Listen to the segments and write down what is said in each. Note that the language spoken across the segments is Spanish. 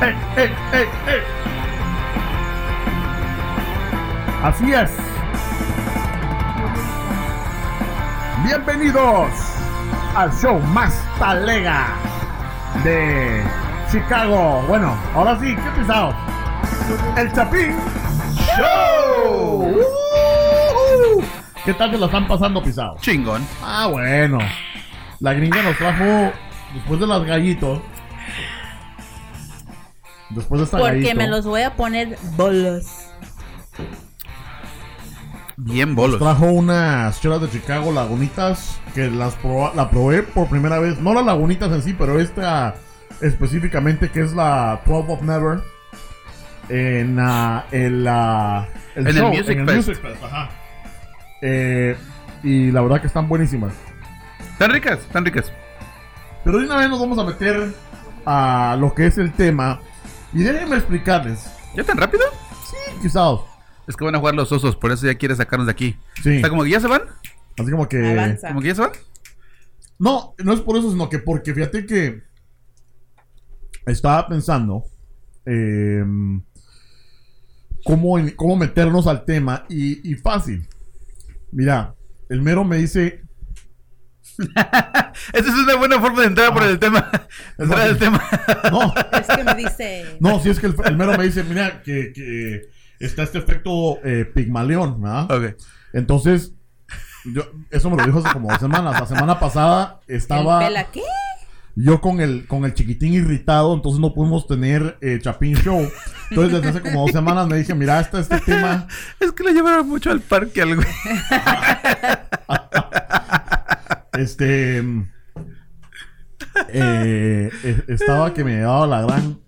¡Ey, ey, ey, ey! Así es. Bienvenidos al show más talega de Chicago. Bueno, ahora sí, ¿qué pisado? El Chapín Show. Uh-huh. ¿Qué tal que lo están pasando pisado? Chingón. Ah, bueno. La gringa nos trajo después de las gallitos. Después de esta Porque gallito, me los voy a poner bolos. Bien nos bolos. trajo unas chelas de Chicago Lagunitas que las proba- la probé por primera vez. No las Lagunitas en sí, pero esta específicamente que es la 12 of Never. En ah, el, En el show, Music en el Fest. Music Fest, ajá. Eh, y la verdad que están buenísimas. Están ricas, están ricas. Pero de una vez nos vamos a meter a lo que es el tema. Y déjenme explicarles. ¿Ya tan rápido? Sí, quizás. Es que van a jugar los osos, por eso ya quiere sacarnos de aquí. Sí. O sea, como que ya se van. Así como que. Avanza. Como que ya se van. No, no es por eso, sino que porque fíjate que. Estaba pensando. eh, cómo, cómo meternos al tema. Y, y fácil. Mira, el mero me dice. Esa es una buena forma de entrar por Ah. el tema. entrar fácil. al tema. No, Es que me dice. no, si es que el, el mero me dice, mira, que, que está este efecto eh, pigmalión, ¿verdad? ok. Entonces, yo, eso me lo dijo hace como dos semanas. La semana pasada ¿El estaba pela qué? yo con el, con el chiquitín irritado, entonces no pudimos tener eh, Chapín Show. Entonces, desde hace como dos semanas me dije, mira, está este tema. Es que lo llevaron mucho al parque al güey. Este. eh, eh, estaba que me daba la gran.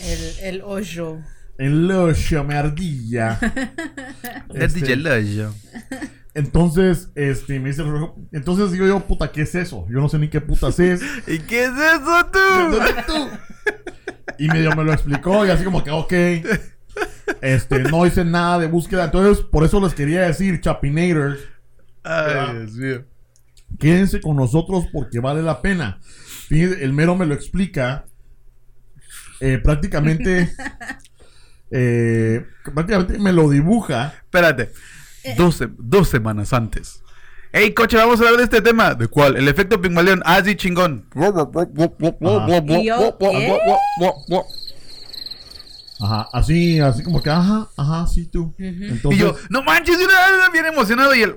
El, el hoyo. El ocho me ardilla. Es Este, DJ Loyo. entonces, este, me dice el rojo. Entonces digo yo, puta, ¿qué es eso? Yo no sé ni qué putas es. ¿Y qué es eso tú? tú? Y medio me lo explicó y así como que, ok. Este, no hice nada de búsqueda. Entonces, por eso les quería decir, Chapinators, Ay, Dios mío. Quédense con nosotros porque vale la pena. Fíjense, el mero me lo explica. eh, prácticamente. eh, prácticamente me lo dibuja. Espérate. Dos, se- dos semanas antes. Ey, coche, vamos a hablar de este tema. ¿De cuál? El efecto Pigmalión. Ah, sí, chingón. ¿Y yo? Ajá, así, así como que, ajá, ajá, sí, tú. Entonces, Y yo, no manches, y una- bien emocionado. Y él,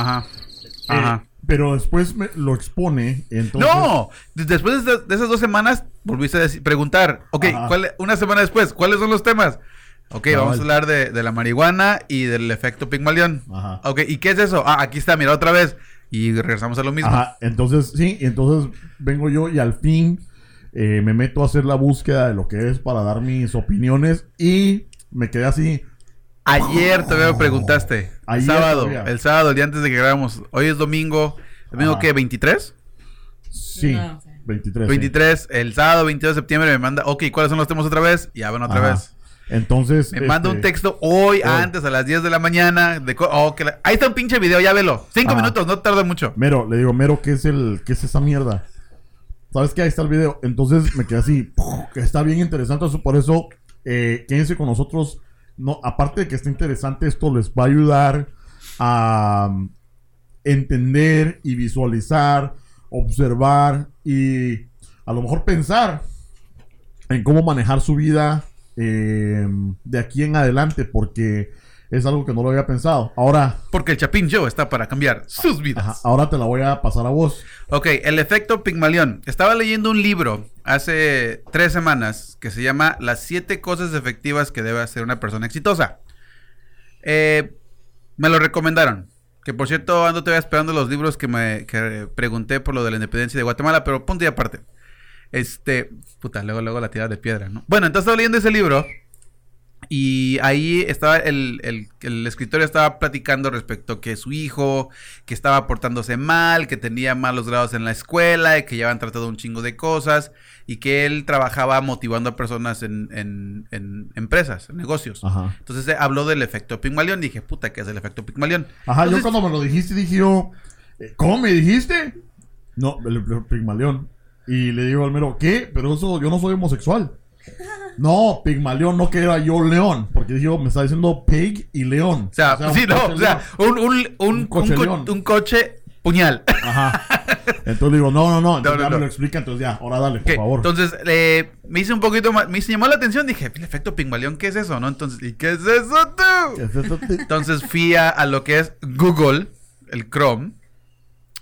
ajá, eh, ajá. pero después me lo expone. Entonces, no, de- después de, esas- de esas dos semanas, volviste a decir- preguntar. Ok. ¿cuál- una semana después, ¿cuáles son los temas? Ok, vamos a hablar de, de la marihuana y del efecto Pigmalión. Ajá. Ok, ¿y qué es eso? Ah, aquí está, mira otra vez. Y regresamos a lo mismo. Ajá, entonces sí, entonces vengo yo y al fin eh, me meto a hacer la búsqueda de lo que es para dar mis opiniones y me quedé así. Ayer todavía me preguntaste. El Ayer sábado, todavía. el sábado, el día antes de que grabamos. Hoy es domingo. ¿Domingo Ajá. qué? ¿23? Sí, No sé. 23. sí. 23. El sábado 22 de septiembre me manda, ok, ¿cuáles son los temas otra vez? Y ya van otra Ajá. vez. Entonces. Me manda un este, texto hoy, hoy. antes, a las 10 de la mañana. De oh, que la- Ahí está un pinche video, ya velo. Cinco Ajá. minutos, no tarda mucho. Mero, le digo, Mero, ¿qué es el, qué es esa mierda? ¿Sabes qué? Ahí está el video. Entonces me quedé así, que está bien interesante. eso, Por eso, eh, quédense con nosotros. No, aparte de que está interesante, esto les va a ayudar a um, entender y visualizar, observar y a lo mejor pensar en cómo manejar su vida eh, de aquí en adelante, porque es algo que no lo había pensado. Ahora, Porque el Chapín Show está para cambiar sus vidas. Ajá, ahora te la voy a pasar a vos. Ok, el efecto Pigmalión. Estaba leyendo un libro hace tres semanas que se llama Las siete cosas efectivas que debe hacer una persona exitosa. Eh, me lo recomendaron. Que por cierto, ando todavía esperando los libros que me que pregunté por lo de la independencia de Guatemala, pero punto y aparte. Este, puta, luego, luego la tirada de piedra, ¿no? Bueno, entonces estaba leyendo ese libro y ahí estaba el, el, el escritor estaba platicando respecto que su hijo, que estaba portándose mal, que tenía malos grados en la escuela, y que ya habían tratado un chingo de cosas, y que él trabajaba motivando a personas en, en, en empresas, en negocios. Ajá. Entonces eh, habló del efecto Pigmalión. Dije, puta, ¿qué es el efecto Pigmalión? Ajá, yo cuando me lo dijiste dije yo, eh, ¿cómo me dijiste? No, el, el Pigmalión. Y le digo al mero, ¿qué? Pero eso, yo no soy homosexual. No, Pigmalión, no que era yo león. Porque dijo, me está diciendo pig y león. O sea, sí, un no, o sea, un, un, un, Un coche un co- león. un coche puñal. Ajá. Entonces le digo, no, no, no. Entonces No, no, ya no. me lo explica, entonces ya, ahora dale, por favor. Entonces, eh, me hice un poquito más, me llamó la atención, dije, el efecto Pigmalión, ¿qué es eso? ¿No? Entonces, ¿y qué es eso tú? ¿Qué es esto? Entonces fui a, a lo que es Google, el Chrome,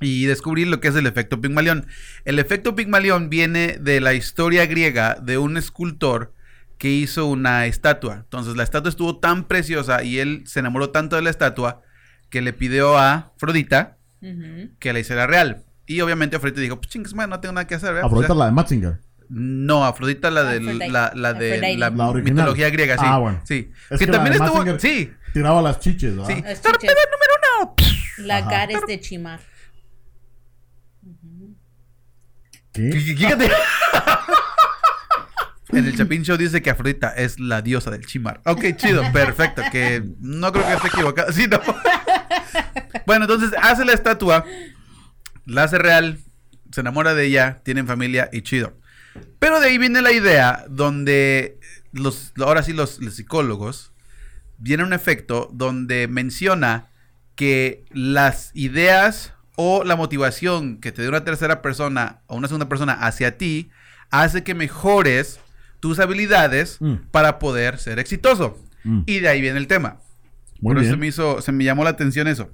y descubrí lo que es el efecto Pigmalión. El efecto Pigmalión viene de la historia griega de un escultor que hizo una estatua. Entonces la estatua estuvo tan preciosa y él se enamoró tanto de la estatua que le pidió a Afrodita Ujú. que la hiciera real. Y obviamente Afrodita dijo, pues chingues, man, no tengo nada que hacer. ¿verdad? Afrodita Pues, la de Matzinger. no, Afrodita la de la, la de la, La mitología griega, sí. Ah, bueno. Sí. Es que, que la también de estuvo, sí, Tiraba las chiches, ¿verdad? sí. Las chiches. número uno. La cara es de Chimar. ¿Qué? Fíjate. En el Chapin Show dice que Afrodita es la diosa del Chimar. Ok, chido, perfecto. Que no creo que esté equivocado. Sí, no. Bueno, entonces hace la estatua, la hace real, se enamora de ella, tienen familia y chido. Pero de ahí viene la idea donde los, ahora sí los, los psicólogos, viene un efecto donde menciona que las ideas o la motivación que te dé una tercera persona o una segunda persona hacia ti hace que mejores tus habilidades Mm. para poder ser exitoso. Mm. Y de ahí viene el tema. Muy Por eso bien. me hizo, se me llamó la atención eso.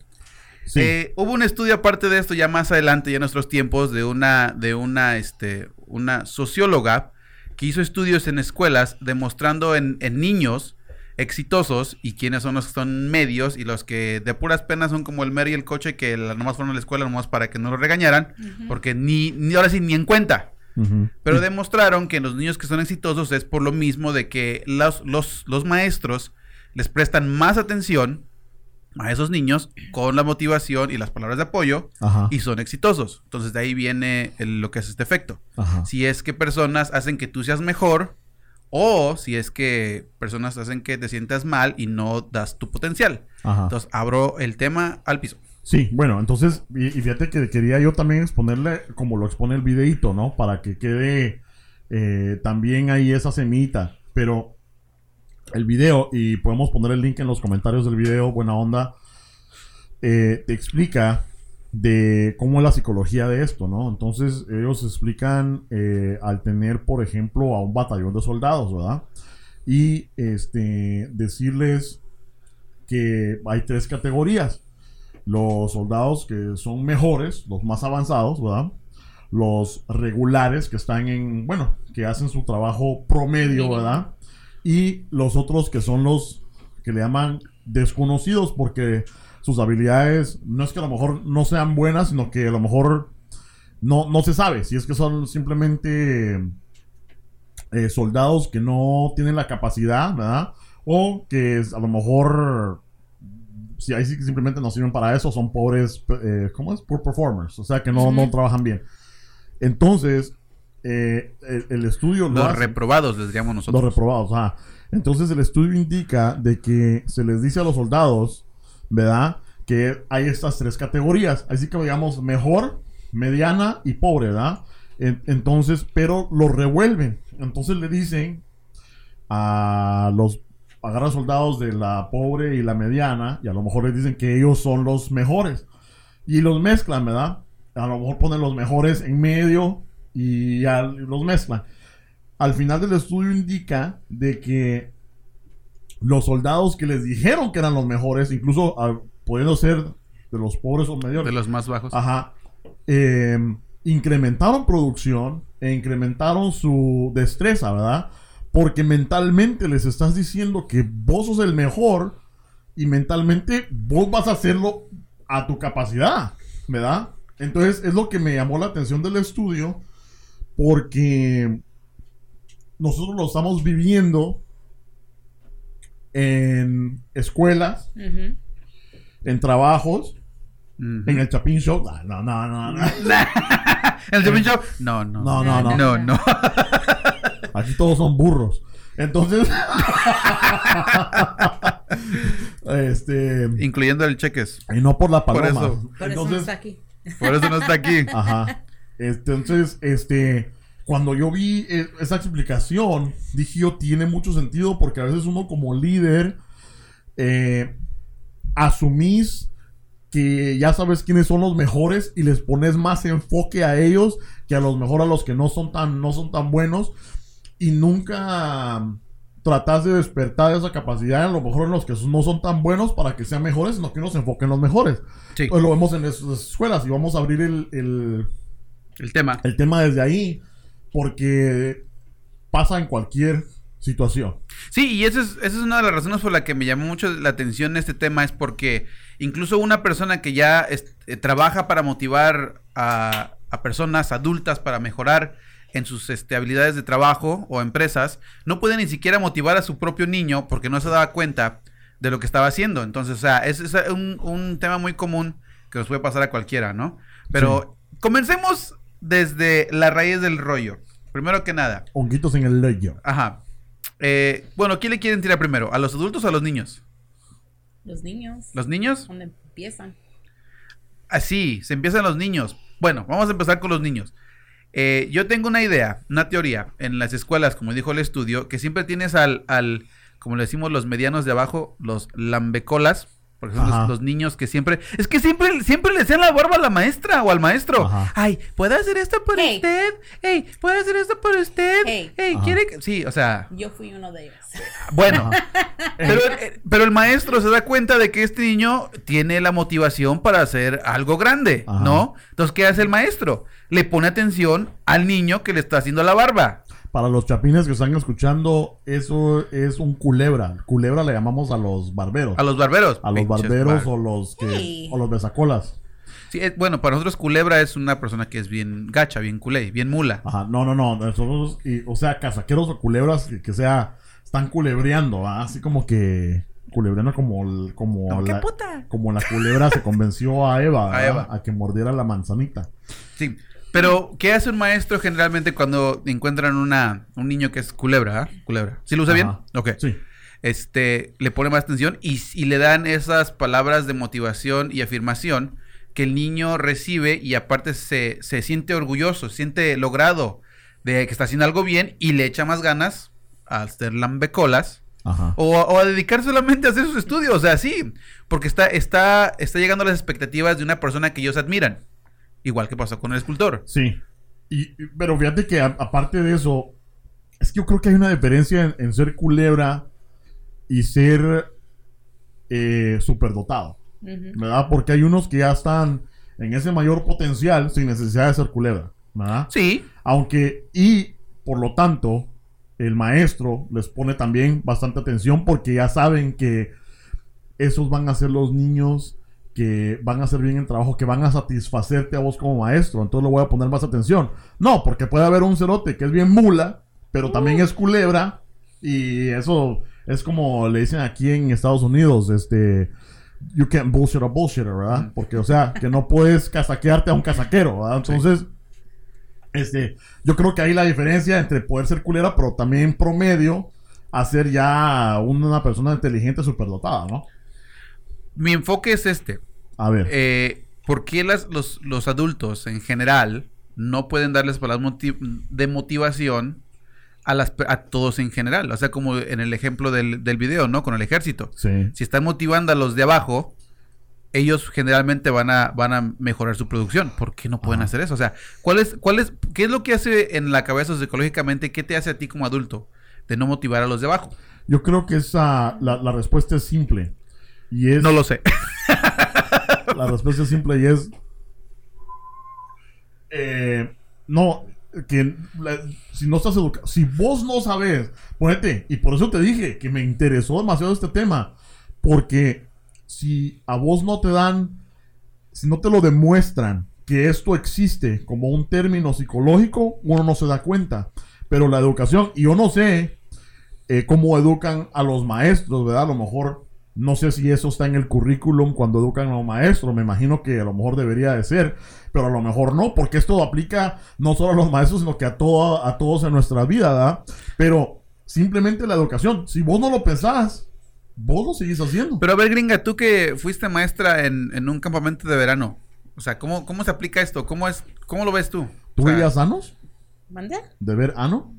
Sí. Eh, hubo un estudio aparte de esto ya más adelante, ya en nuestros tiempos, de una, de una, este, una socióloga que hizo estudios en escuelas demostrando en, en niños exitosos y quiénes son los que son medios y los que de puras penas son como el mero y el coche que la- nomás fueron a la escuela nomás para que no lo regañaran, porque ni, ni ahora sí ni en cuenta. Pero demostraron que los niños que son exitosos es por lo mismo de que los, los, los maestros les prestan más atención a esos niños con la motivación y las palabras de apoyo Ajá. y son exitosos. Entonces de ahí viene el- lo que es este efecto. Ajá. Si es que personas hacen que tú seas mejor o si es que personas hacen que te sientas mal y no das tu potencial. Ajá. Entonces abro el tema al piso. Sí, bueno, entonces, y, y fíjate que quería yo también exponerle como lo expone el videito, ¿no? Para que quede eh, también ahí esa semita. Pero el video, y podemos poner el link en los comentarios del video, buena onda, eh, te explica de cómo es la psicología de esto, ¿no? Entonces ellos explican eh, al tener, por ejemplo, a un batallón de soldados, ¿verdad? Y este, decirles que hay tres categorías los soldados que son mejores, los más avanzados, ¿verdad? Los regulares que están en, bueno, que hacen su trabajo promedio. ¿verdad? Y los otros que son los que le llaman desconocidos porque sus habilidades no es que a lo mejor no sean buenas, sino que a lo mejor no, no se sabe si es que son simplemente eh, soldados que no tienen la capacidad, ¿verdad? O que a lo mejor si ahí sí que simplemente no sirven para eso, son pobres, eh, ¿cómo es? Poor performers, o sea que no, no trabajan bien. Entonces, eh, el, el estudio lo Los hace- reprobados les digamos nosotros. los reprobados, ajá. Entonces el estudio indica de que se les dice a los soldados, ¿verdad? Que hay estas tres categorías. Así que digamos mejor, mediana y pobre, ¿verdad? En- entonces, pero los revuelven. Entonces le dicen a los agarran soldados de la pobre y la mediana y a lo mejor les dicen que ellos son los mejores. Y los mezclan, ¿verdad? A lo mejor ponen los mejores en medio y ya los mezclan al final del estudio indica de que los soldados que les dijeron que eran los mejores, incluso ah, pudiendo ser de los pobres o medios, De los más bajos. ajá, eh, incrementaron producción e incrementaron su destreza, ¿verdad? Porque mentalmente les estás diciendo que vos sos el mejor y mentalmente vos vas a hacerlo a tu capacidad, ¿verdad? Entonces es lo que me llamó la atención del estudio porque nosotros lo estamos viviendo en escuelas, Ujú. en trabajos, Ujú. en el Chapin Show. Ah, No, no, no, no. ¿El Chapin Show? No, no. No, no, no. No, no. Aquí todos son burros. Entonces, este, Incluyendo el cheques. y no por la Por paloma. eso. Por eso no Entonces, está aquí. Por eso no está aquí. ajá. Entonces, este, cuando yo vi eh, esa explicación, dije yo, tiene mucho sentido porque a veces uno como líder eh, asumís que ya sabes quiénes son los mejores y les pones más enfoque a ellos que a los mejor a los que no son tan, no son tan buenos y nunca tratas de despertar esa capacidad a lo mejor en los que no son tan buenos para que sean mejores, sino que uno se enfoque en los mejores. Sí. Pues lo vemos en esas escuelas y vamos a abrir el, el, El tema. el tema desde ahí porque pasa en cualquier situación. Sí, y esa es, esa es una de las razones por la que me llamó mucho la atención este tema, es porque incluso una persona que ya es- eh, trabaja para motivar a, a personas adultas para mejorar en sus este, habilidades de trabajo o empresas, no puede ni siquiera motivar a su propio niño porque no se daba cuenta de lo que estaba haciendo. Entonces, o sea, es, es un, un tema muy común que nos puede pasar a cualquiera, ¿no? Pero comencemos desde la raíz del rollo. Primero que nada, Honguitos en el leyo. Ajá. Eh, bueno, ¿quién le quieren tirar primero? ¿A los adultos o a los niños? Los niños. ¿Los niños? ¿Dónde empiezan? Así, se empiezan los niños. Bueno, vamos a empezar con los niños. Eh, yo tengo una idea, una teoría en las escuelas, como dijo el estudio, que siempre tienes al, al como le decimos los medianos de abajo, los lambecolas, porque son los, los niños que siempre, es que siempre, siempre le hacían la barba a la maestra o al maestro. Ajá. Ay, ¿puede hacer esto por Hey. usted? Hey, ¿puede hacer esto por usted? Hey. ¿quiere que-" Sí, o sea, Yo fui uno de ellos. bueno, pero, eh, pero el maestro se da cuenta de que este niño tiene la motivación para hacer algo grande, Ajá. ¿no? Entonces, ¿qué hace el maestro? Le pone atención al niño que le está haciendo la barba. Para los chapines que están escuchando, eso es un culebra. Culebra le llamamos a los barberos. A los barberos. A los Pinches barberos bar- o los que Hey. o los besacolas. Sí, bueno, para nosotros culebra es una persona que es bien gacha, bien culé, bien mula. Ajá, no, no, no. Nosotros, y, o sea, casaqueros o culebras que, que sea, están culebreando, ¿ah? así como que culebreando como, el- como, No, ¡Qué la, puta! como la culebra se convenció a Eva, A ¿verdad? Eva. a que mordiera la manzanita. Sí. Pero, ¿qué hace un maestro generalmente cuando encuentran una, un niño que es culebra? ah? Culebra. ¿Sí lo usa bien? Ok. Sí. este, le pone más atención y, y le dan esas palabras de motivación y afirmación que el niño recibe y aparte se, se siente orgulloso, siente logrado de que está haciendo algo bien y le echa más ganas a hacer lambecolas Ajá. o, o a dedicar solamente a hacer sus estudios, o sea, sí, porque está, está, está llegando a las expectativas de una persona que ellos admiran, igual que pasó con el escultor. Sí. Y, pero fíjate que a- aparte de eso, es que yo creo que hay una diferencia en, en ser culebra y ser eh, superdotado. ¿Verdad? Porque hay unos que ya están en ese mayor potencial sin necesidad de ser culebra. ¿Verdad? Sí, Aunque, y por lo tanto, el maestro les pone también bastante atención porque ya saben que esos van a ser los niños que van a hacer bien el trabajo, que van a satisfacerte a vos como maestro. Entonces le voy a poner más atención. No, porque puede haber un cerote que es bien mula, pero también es culebra. Y eso es como le dicen aquí en Estados Unidos, este... You can't bullshit a bullshitter, ¿verdad? Porque, o sea, que no puedes casaquearte a un casaquero, ¿verdad? Entonces, este, yo creo que ahí la diferencia entre poder ser culera, pero también promedio, a ser ya una persona inteligente superdotada, ¿no? mi enfoque es este. A ver. Eh, ¿Por qué las- los, los adultos en general no pueden darles palabras de motivación a, las, a todos en general? O sea, como en el ejemplo del, del video, ¿no? Con el ejército. sí. Si están motivando a los de abajo, ellos generalmente van a, van a mejorar su producción. ¿Por qué no pueden Ajá. hacer eso? O sea, ¿cuál es, cuál es, ¿qué es lo que hace en la cabeza psicológicamente? ¿Qué te hace a ti como adulto de no motivar a los de abajo? Yo creo que esa, la, la respuesta es simple. Y es, No lo sé. la respuesta es simple y es, eh, no, que si no estás educado, si vos no sabes, ponete, y por eso te dije que me interesó demasiado este tema, porque si a vos no te dan, si no te lo demuestran que esto existe como un término psicológico, uno no se da cuenta. Pero la educación, y yo no sé eh, cómo educan a los maestros, ¿verdad? A lo mejor, no sé si eso está en el currículum cuando educan a los maestros, me imagino que a lo mejor debería de ser, pero a lo mejor no, porque esto aplica no solo a los maestros, sino que a, todo, a todos en nuestra vida, ¿verdad? Pero simplemente la educación, si vos no lo pensás, vos lo seguís haciendo. Pero a ver, gringa, tú que fuiste maestra en, en un campamento de verano, o sea, ¿cómo, cómo se aplica esto? ¿Cómo, es, ¿Cómo lo ves tú? ¿Tú O sea, veías anos? ¿Mande? ¿De ver ano?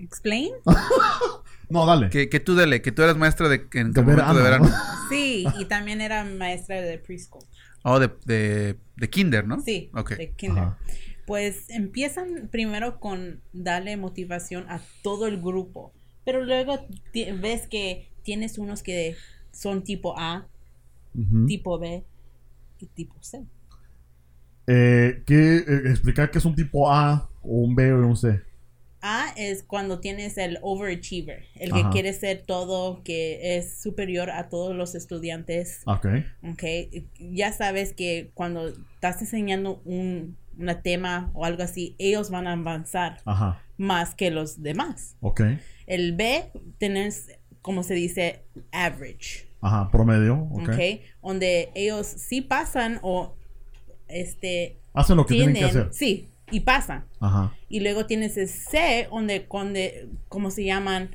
¿Explain? No, dale. Que, que tú dele, que tú eras maestra de, en De momento de verano. Sí, y también era maestra de preschool. Oh, de, de, de kinder, ¿no? Sí, Ok. de kinder. Ajá. Pues empiezan primero con darle motivación a todo el grupo, pero luego ves que tienes unos que son tipo A, tipo B y tipo C. Eh, ¿qué, eh, explicar qué es un tipo A o un B o un C. A es cuando tienes el overachiever, el que quiere ser todo, que es superior a todos los estudiantes. Ok. Ok, ya sabes que cuando estás enseñando un una tema o algo así, ellos van a avanzar Ajá. más que los demás. Ok. El B, tenés, como se dice, average, Ajá. Promedio. Ok. ¿ok? Donde ellos sí pasan o, este, Hacen lo que tienen, tienen, que hacer. sí, y pasan. Ajá. Y luego tienes el C, donde, donde ¿cómo se llaman?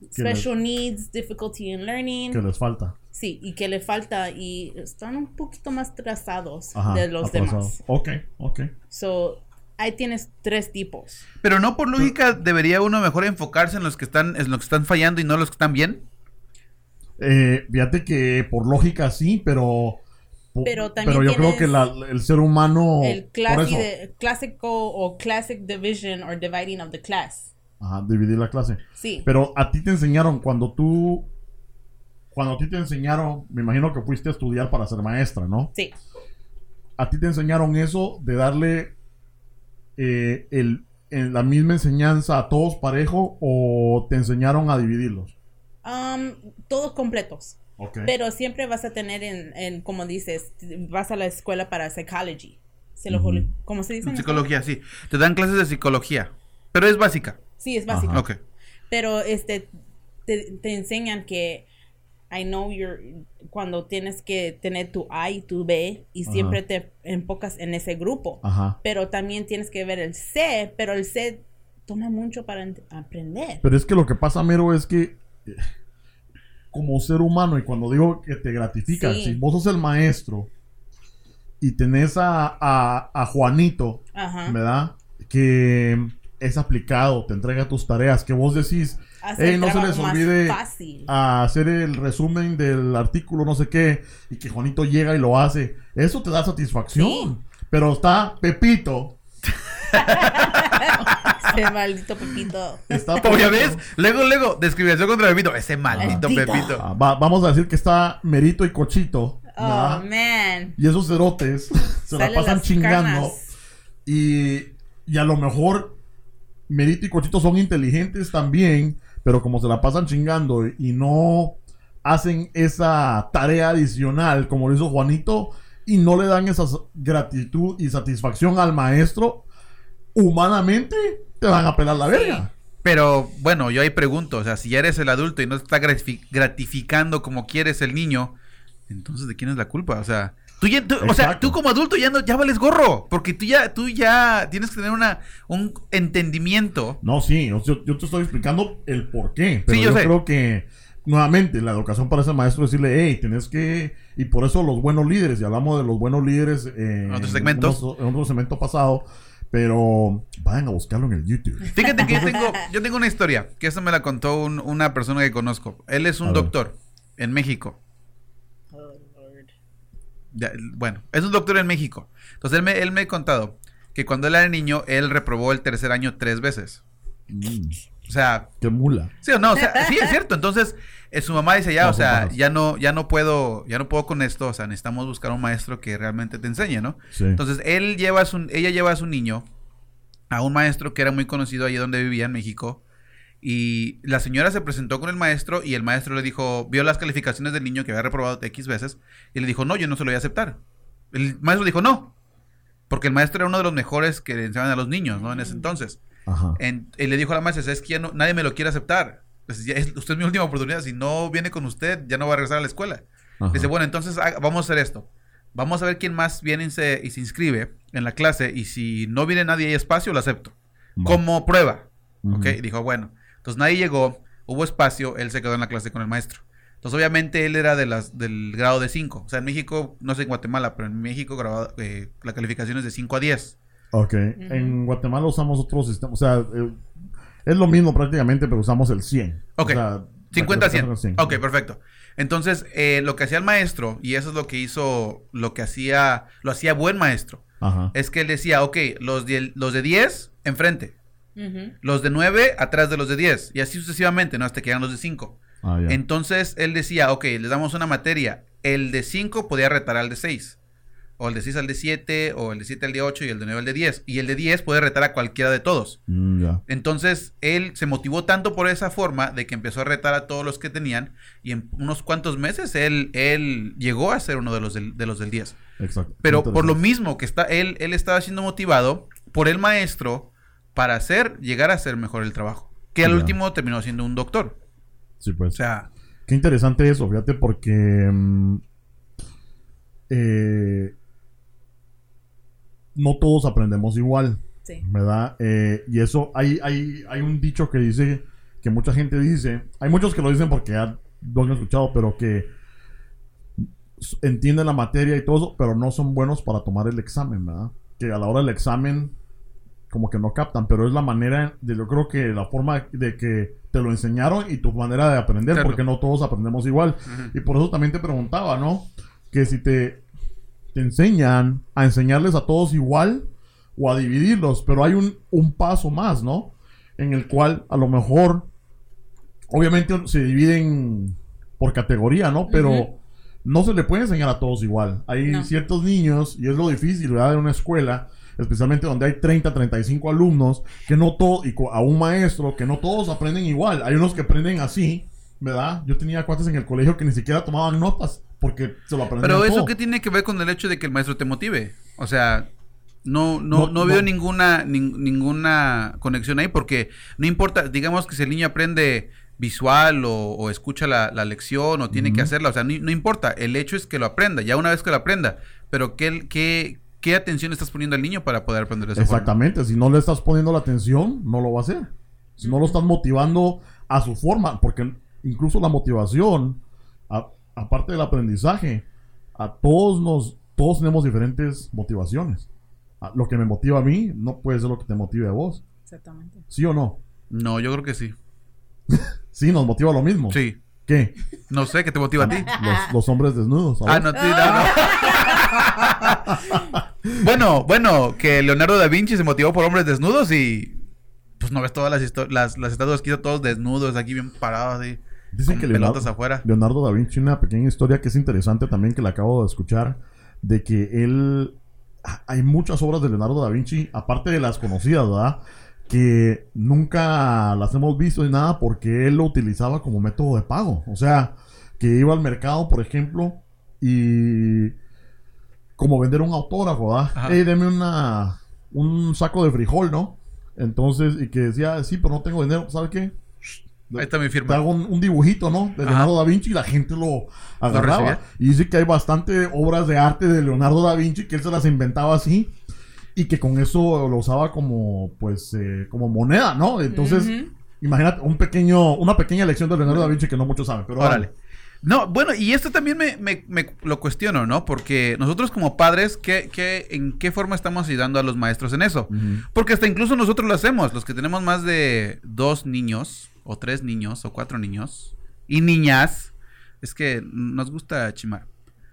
Les- Special needs, difficulty in learning. Que les falta. Sí, y que le falta y están un poquito más trazados Ajá. de los atrasado. demás. Ok. Ok. So, ahí tienes tres tipos. Pero no por lógica debería uno mejor enfocarse en los que están, en los que están fallando y no los que están bien. Eh, fíjate que por lógica sí, pero. Pero también pero yo creo que la- el ser humano. el de- clásico o classic division or dividing of the class. Ajá, dividir la clase. Sí. Pero a ti te enseñaron cuando tú. Cuando a ti te enseñaron, me imagino que fuiste a estudiar para ser maestra, ¿no? sí. A ti te enseñaron eso de darle eh, el, en la misma enseñanza a todos parejo o te enseñaron a dividirlos. Um, todos completos. Pero siempre vas a tener en, en, como dices, vas a la escuela para psychology. Se lo. ¿Cómo se dice? en Psicología, sí. Te dan clases de psicología. Pero es básica. Sí, es básico. Ajá. Ok. Pero este te, te enseñan que I know you're cuando tienes que tener tu A y tu B y Ajá. siempre te enfocas en ese grupo. Ajá. Pero también tienes que ver el C, pero el C toma mucho para aprender. Pero es que lo que pasa, Mero, es que eh, como ser humano, y cuando digo que te gratifica, Sí. si vos sos el maestro y tenés a, a- a Juanito, Ajá. ¿verdad? Que es aplicado, te entrega tus tareas, que vos decís, Hacer "Ey, no se les olvide hacer el resumen del artículo, no sé qué, y que Juanito llega y lo hace, eso te da satisfacción. Pero está Pepito, Ese maldito Pepito. está Como ya Pepito. ves, luego, luego, discriminación contra Pepito. Ese maldito Maldito. Pepito. Ah, va- vamos a decir que está Merito y Cochito, Oh, ¿verdad? man. Y esos cerotes se la pasan las chingando. canas. Y, y a lo mejor Merito y Cochito son inteligentes también, pero como se la pasan chingando y no hacen esa tarea adicional como lo hizo Juanito y no le dan esa s- gratitud y satisfacción al maestro, humanamente te van a pelar la verga. Pero bueno, yo ahí pregunto, o sea, si ya eres el adulto y no te está gratifi- gratificando como quieres el niño, entonces ¿de quién es la culpa? O sea, tú ya, tú- o sea, Exacto. tú como adulto ya no, ya vales gorro, porque tú ya, tú ya tienes que tener una, un entendimiento. No, sí, yo, yo te estoy explicando el por qué. Pero Sí, yo yo, sé. creo que, nuevamente, la educación para ese maestro es decirle, hey, tenés que. Y por eso los buenos líderes, y hablamos de los buenos líderes eh, En otros segmentos. unos- en otro segmento pasado, pero vayan a buscarlo en el YouTube. Fíjate que yo tengo, yo tengo una historia, que esa me la contó un- una persona que conozco. Él es A un ver. doctor en México. Oh, Lord. Ya, bueno, es un doctor en México. Entonces él me, él me ha contado que cuando él era niño, él reprobó el tercer año tres veces. Mm, O sea, qué mula. Sí o no, o sea, sí es cierto. Entonces, eh, su mamá dice ya, No, o sea, ya no, ya no puedo, ya no puedo con esto, o sea, necesitamos buscar un maestro que realmente te enseñe, ¿no? Sí. Entonces, él lleva a su, ella lleva a su niño a un maestro que era muy conocido allí donde vivía en México. Y la señora se presentó con el maestro y el maestro le dijo, vio las calificaciones del niño que había reprobado X veces y le dijo, no, yo no se lo voy a aceptar. El maestro dijo, no, porque el maestro era uno de los mejores que le enseñaban a los niños, ¿no? En ese entonces. Ajá. En- le dijo a la maestra, es que no- nadie me lo quiere aceptar. Pues, ya es- usted es mi última oportunidad. Si no viene con usted, ya no va a regresar a la escuela. Ajá. Dice, bueno, entonces haga- vamos a hacer esto. Vamos a ver quién más viene y se, y se inscribe en la clase. Y si no viene nadie y hay espacio, lo acepto. Como prueba. Ujú. ¿Ok? Y dijo, bueno. Entonces nadie llegó, hubo espacio, él se quedó en la clase con el maestro. Entonces, obviamente, él era de las, del grado de 5. O sea, en México, no sé en Guatemala, pero en México grabado, eh, la calificación es de 5 a 10. Ok. En Guatemala usamos otro sistema. O sea, eh, es lo mismo prácticamente, pero usamos el 100. Ok. O sea, 50 a 100. la calificación Ok, perfecto. Entonces, eh, lo que hacía el maestro, y eso es lo que hizo, lo que hacía, lo hacía buen maestro, Ajá. es que él decía, ok, los de, los de 10, enfrente. Ujú. Los de 9, atrás de los de 10. Y así sucesivamente, ¿no? Hasta que eran los de 5. Ah, ya. Entonces, él decía, ok, les damos una materia. El de 5 podía retar al de 6. O el de 6 al de 7, o el de 7 al de 8 y el de 9 al de 10. Y el de 10 puede retar a cualquiera de todos. Mm. Entonces, él se motivó tanto por esa forma de que empezó a retar a todos los que tenían. Y en unos cuantos meses, él, él llegó a ser uno de los del, de los del 10. Exacto. Pero por lo mismo que está, él, él estaba siendo motivado por el maestro para hacer, llegar a hacer mejor el trabajo. Que al último terminó siendo un doctor. Sí, pues. O sea, Qué interesante eso, fíjate, porque. mm, eh, no todos aprendemos igual, Sí. ¿verdad? Eh, y eso, hay, hay, hay un dicho que dice, que mucha gente dice, hay muchos que lo dicen porque ya lo han escuchado, pero que entienden la materia y todo eso, pero no son buenos para tomar el examen, ¿verdad? Que a la hora del examen como que no captan, pero es la manera de yo creo que la forma de que te lo enseñaron y tu manera de aprender, Claro. porque no todos aprendemos igual. Y por eso también te preguntaba, ¿no? Que si te, te enseñan a enseñarles a todos igual o a dividirlos, pero hay un, un paso más, ¿no? En el cual a lo mejor, obviamente se dividen por categoría, ¿no? Pero Ujú. no se le puede enseñar a todos igual. Hay No. ciertos niños, y es lo difícil, ¿verdad? De una escuela, especialmente donde hay 30, 35 alumnos, que no todos, y a un maestro, que no todos aprenden igual. Hay unos que aprenden así, ¿verdad? Yo tenía cuates en el colegio que ni siquiera tomaban notas, porque se lo aprendían pero eso todo. qué tiene que ver con el hecho de que el maestro te motive. O sea, no, No, no, no, veo no. ninguna, nin- ninguna conexión ahí porque no importa, digamos que si el niño aprende visual o, o escucha la, la lección o tiene que hacerla, o sea, no, no importa, el hecho es que lo aprenda, ya una vez que lo aprenda, pero ¿qué, qué, qué atención estás poniendo al niño para poder aprender forma? Exactamente, si no le estás poniendo la atención, no lo va a hacer. Si no lo estás motivando a su forma, porque incluso la motivación, aparte del aprendizaje, a todos nos, todos tenemos diferentes motivaciones. A- Lo que me motiva a mí no puede ser lo que te motive a vos. Exactamente. ¿Sí o no? No, yo creo que sí. Sí, nos motiva lo mismo. Sí. ¿Qué? No sé, ¿qué te motiva a ti? Los, los hombres desnudos. ¿a Ah, no, sí, no, no. bueno, bueno, que Leonardo da Vinci se motivó por hombres desnudos y pues no ves todas las, las, las estatuas que hizo todos desnudos, aquí bien parados, así, Dicen que pelotas Leonardo, afuera. Leonardo da Vinci, una pequeña historia que es interesante también, que la acabo de escuchar, de que él, ah, hay muchas obras de Leonardo da Vinci, aparte de las conocidas, ¿verdad? Que nunca las hemos visto ni nada porque él lo utilizaba como método de pago. O sea, que iba al mercado, por ejemplo, y como vender un autógrafo, ¿verdad? Ajá. Ey, deme una, un saco de frijol, ¿no? Entonces, y que decía, sí, pero no tengo dinero, ¿sabes qué? Ahí está mi te hago un, un dibujito, ¿no? De Ajá. Leonardo da Vinci y la gente lo agarraba. y dice que hay bastante obras de arte de Leonardo da Vinci que él se las inventaba así y que con eso lo usaba como, pues, eh, como moneda, ¿no? Entonces, Ujú. imagínate un pequeño, una pequeña lección de Leonardo da Vinci que no muchos saben, pero Órale. vale. No, bueno, y esto también me, me- me lo cuestiono, ¿no? Porque nosotros como padres, ¿qué, qué, ¿en qué forma estamos ayudando a los maestros en eso? Porque hasta incluso nosotros lo hacemos, los que tenemos más de dos niños, o tres niños, o cuatro niños, y niñas, es que nos gusta chimar.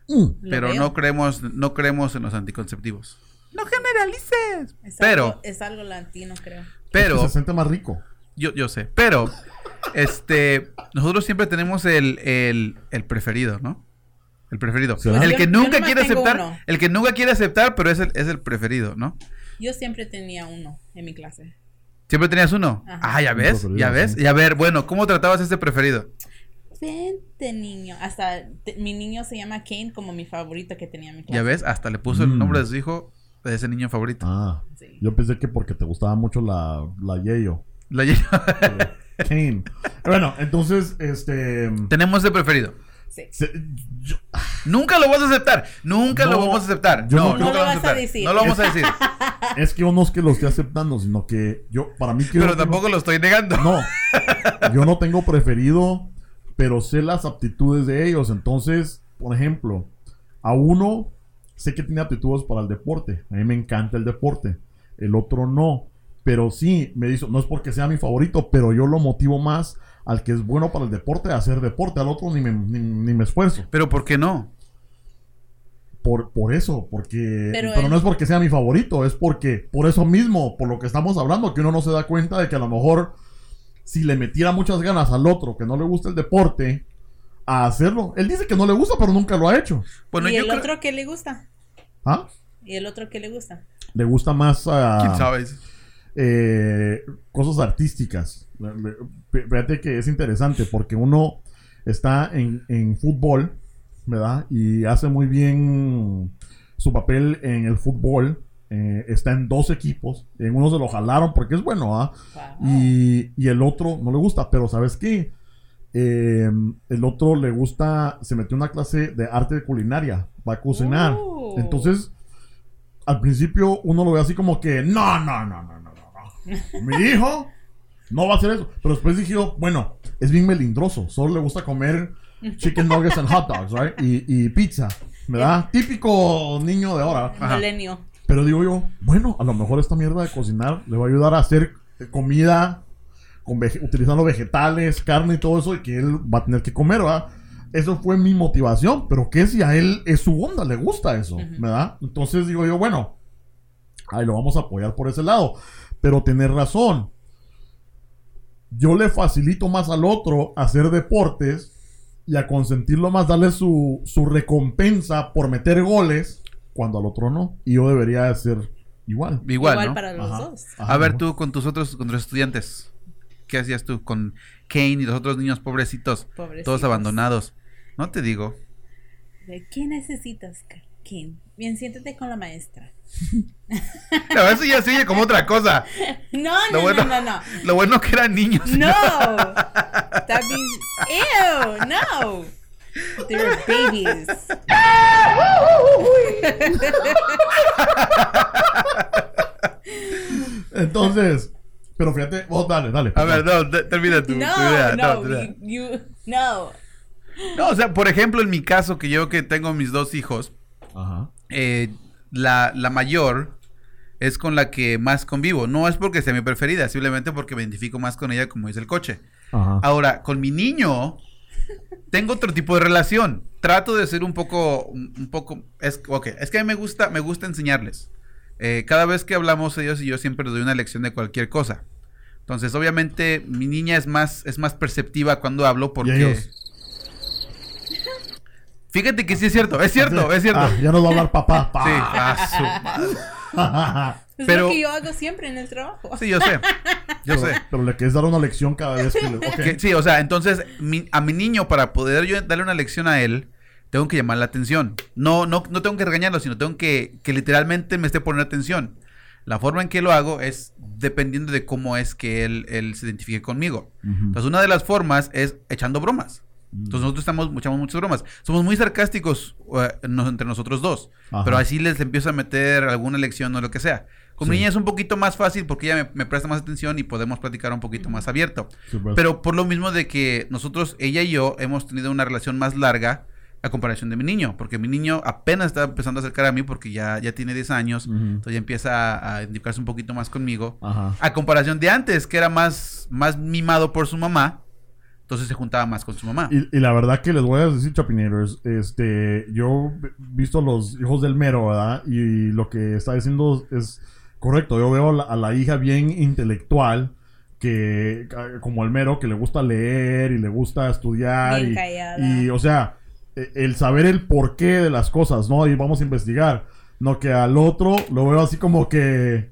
Mm. Pero no creemos, no creemos en los anticonceptivos. No generalices. Es Pero, algo, es algo latino, creo. Es que pero, se siente más rico. yo, yo sé, pero, este, nosotros siempre tenemos el, el, el preferido, ¿no? El preferido. El Yo- que yo nunca quiere aceptar, uno. el que nunca quiere aceptar, pero es el, es el preferido, ¿no? Yo siempre tenía uno en mi clase. Siempre tenías uno. Ajá. Ah, ya ves, ya ves. sí. Y a ver, bueno, ¿cómo tratabas a ese preferido? Vente, niño. Hasta te- mi niño se llama Kane como mi favorito que tenía en mi clase. Ya ves, hasta le puso el Mm. nombre de su hijo de ese niño favorito. Ah, Sí. yo pensé que porque te gustaba mucho la, la Yayo. La- Kane. bueno, entonces, este... Tenemos ese preferido. Sí. se- yo- Nunca lo vas a aceptar. Nunca No, lo vamos a aceptar. yo no, no- nunca No lo vamos vas a aceptar. decir. No lo vamos a decir. Es que yo no es que lo esté aceptando, sino que yo, para mí que pero tengo- tampoco lo estoy negando. No, yo no tengo preferido pero sé las aptitudes de ellos. Entonces, por ejemplo, a uno sé que tiene aptitudes para el deporte. A mí me encanta el deporte. El otro no. Pero sí, me dice, no es porque sea mi favorito, pero yo lo motivo más al que es bueno para el deporte a hacer deporte. Al otro ni me, ni, ni me esfuerzo. Pero ¿por qué no? Por, por eso, porque... Pero Pero, él- no es porque sea mi favorito, es porque por eso mismo, por lo que estamos hablando, que uno no se da cuenta de que a lo mejor si le metiera muchas ganas al otro que no le gusta el deporte, a hacerlo. Él dice que no le gusta, pero nunca lo ha hecho. Bueno, ¿Y yo el otro qué le gusta? ¿Ah? ¿Y el otro qué le gusta? Le gusta más a... ¿Quién sabe? Eh, cosas artísticas. Fíjate que es interesante porque uno está en, en fútbol, ¿verdad? Y hace muy bien su papel en el fútbol. eh, está en dos equipos. En uno se lo jalaron porque es bueno, ¿ah? Wow. Y, y el otro no le gusta, pero ¿sabes qué? Eh, el otro le gusta, se metió en una clase de arte culinaria, va a cocinar. Oh. Entonces, al principio uno lo ve así como que, no, no, no, no. Mi hijo no va a hacer eso. Pero después dije yo, bueno, es bien melindroso, solo le gusta comer chicken nuggets and hot dogs, right? Y, y pizza, ¿verdad? Típico niño de ahora. Milenio. Pero digo yo, bueno, a lo mejor esta mierda de cocinar le va a ayudar a hacer comida con vege- utilizando vegetales, carne y todo eso, y que él va a tener que comer, ¿verdad? Eso fue mi motivación, pero que si a él es su onda, le gusta eso, ¿verdad? Entonces digo yo, bueno, ahí lo vamos a apoyar por ese lado. Pero tener razón. Yo le facilito más al otro hacer deportes y a consentirlo más, darle su, su recompensa por meter goles, cuando al otro no. Y yo debería de ser igual. Igual, Igual ¿no? para los Ajá. dos. Ajá, A ver, tú con tus otros, con tus estudiantes, ¿qué hacías tú con Kane y los otros niños pobrecitos, Pobrecitos. todos abandonados? No te digo. ¿De ¿Qué necesitas, Kim? Bien, siéntate con la maestra. No, eso ya se oye como otra cosa. No, Lo no, bueno, no, no, no. Lo bueno que eran niños. No. That means, ew, no. They're babies. Entonces, pero fíjate, vos dale, dale. A ver, no, te- termina tu, tu No, idea. no, you, you- no. No, o sea, por ejemplo, en mi caso, que yo que tengo mis dos hijos, Ajá. eh, la, la mayor es con la que más convivo. No es porque sea mi preferida, simplemente porque me identifico más con ella como dice el coche. Ajá. Ahora, con mi niño tengo otro tipo de relación. Trato de ser un poco, un, poco, es, es que a mí me gusta, me gusta enseñarles. Eh, cada vez que hablamos ellos y yo siempre les doy una lección de cualquier cosa. Entonces, obviamente, mi niña es más, es más perceptiva cuando hablo porque... ellos. Fíjate que sí es cierto, es cierto, es cierto. Ah, ya nos va a hablar papá. Sí, ah, su madre. Es Pero- lo que yo hago siempre en el trabajo. Sí, yo sé. Yo pero, sé. pero le quieres dar una lección cada vez que le. ok. Que- sí, o sea, entonces mi- a mi niño para poder yo darle una lección a él, tengo que llamar la atención. No, no, no tengo que regañarlo, sino tengo que que literalmente me esté poniendo atención. La forma en que lo hago es dependiendo de cómo es que él, él se identifique conmigo. Ujú. Entonces, una de las formas es echando bromas. Entonces, nosotros estamos, echamos muchas bromas. Somos muy sarcásticos eh, nos- entre nosotros dos. Ajá. Pero así les empiezo a meter alguna lección o lo que sea. Con mi niña es un poquito más fácil porque ella me, me presta más atención y podemos platicar un poquito más abierto. Pero por lo mismo de que nosotros, ella y yo, hemos tenido una relación más larga a comparación de mi niño. Porque mi niño apenas está empezando a acercar a mí porque ya, ya tiene 10 años. Entonces ya empieza a, a identificarse un poquito más conmigo. Ajá. A comparación de antes, que era más, más mimado por su mamá. Entonces se juntaba más con su mamá. Y, y la verdad que les voy a decir, Chapinators, este, yo he visto los hijos del mero, ¿verdad? Y lo que está diciendo es correcto. Yo veo a la, a la hija bien intelectual, que como el mero, que le gusta leer y le gusta estudiar. Bien y, callada. y, o sea, e- el saber el porqué de las cosas, ¿no? Y vamos a investigar. No que al otro lo veo así como que,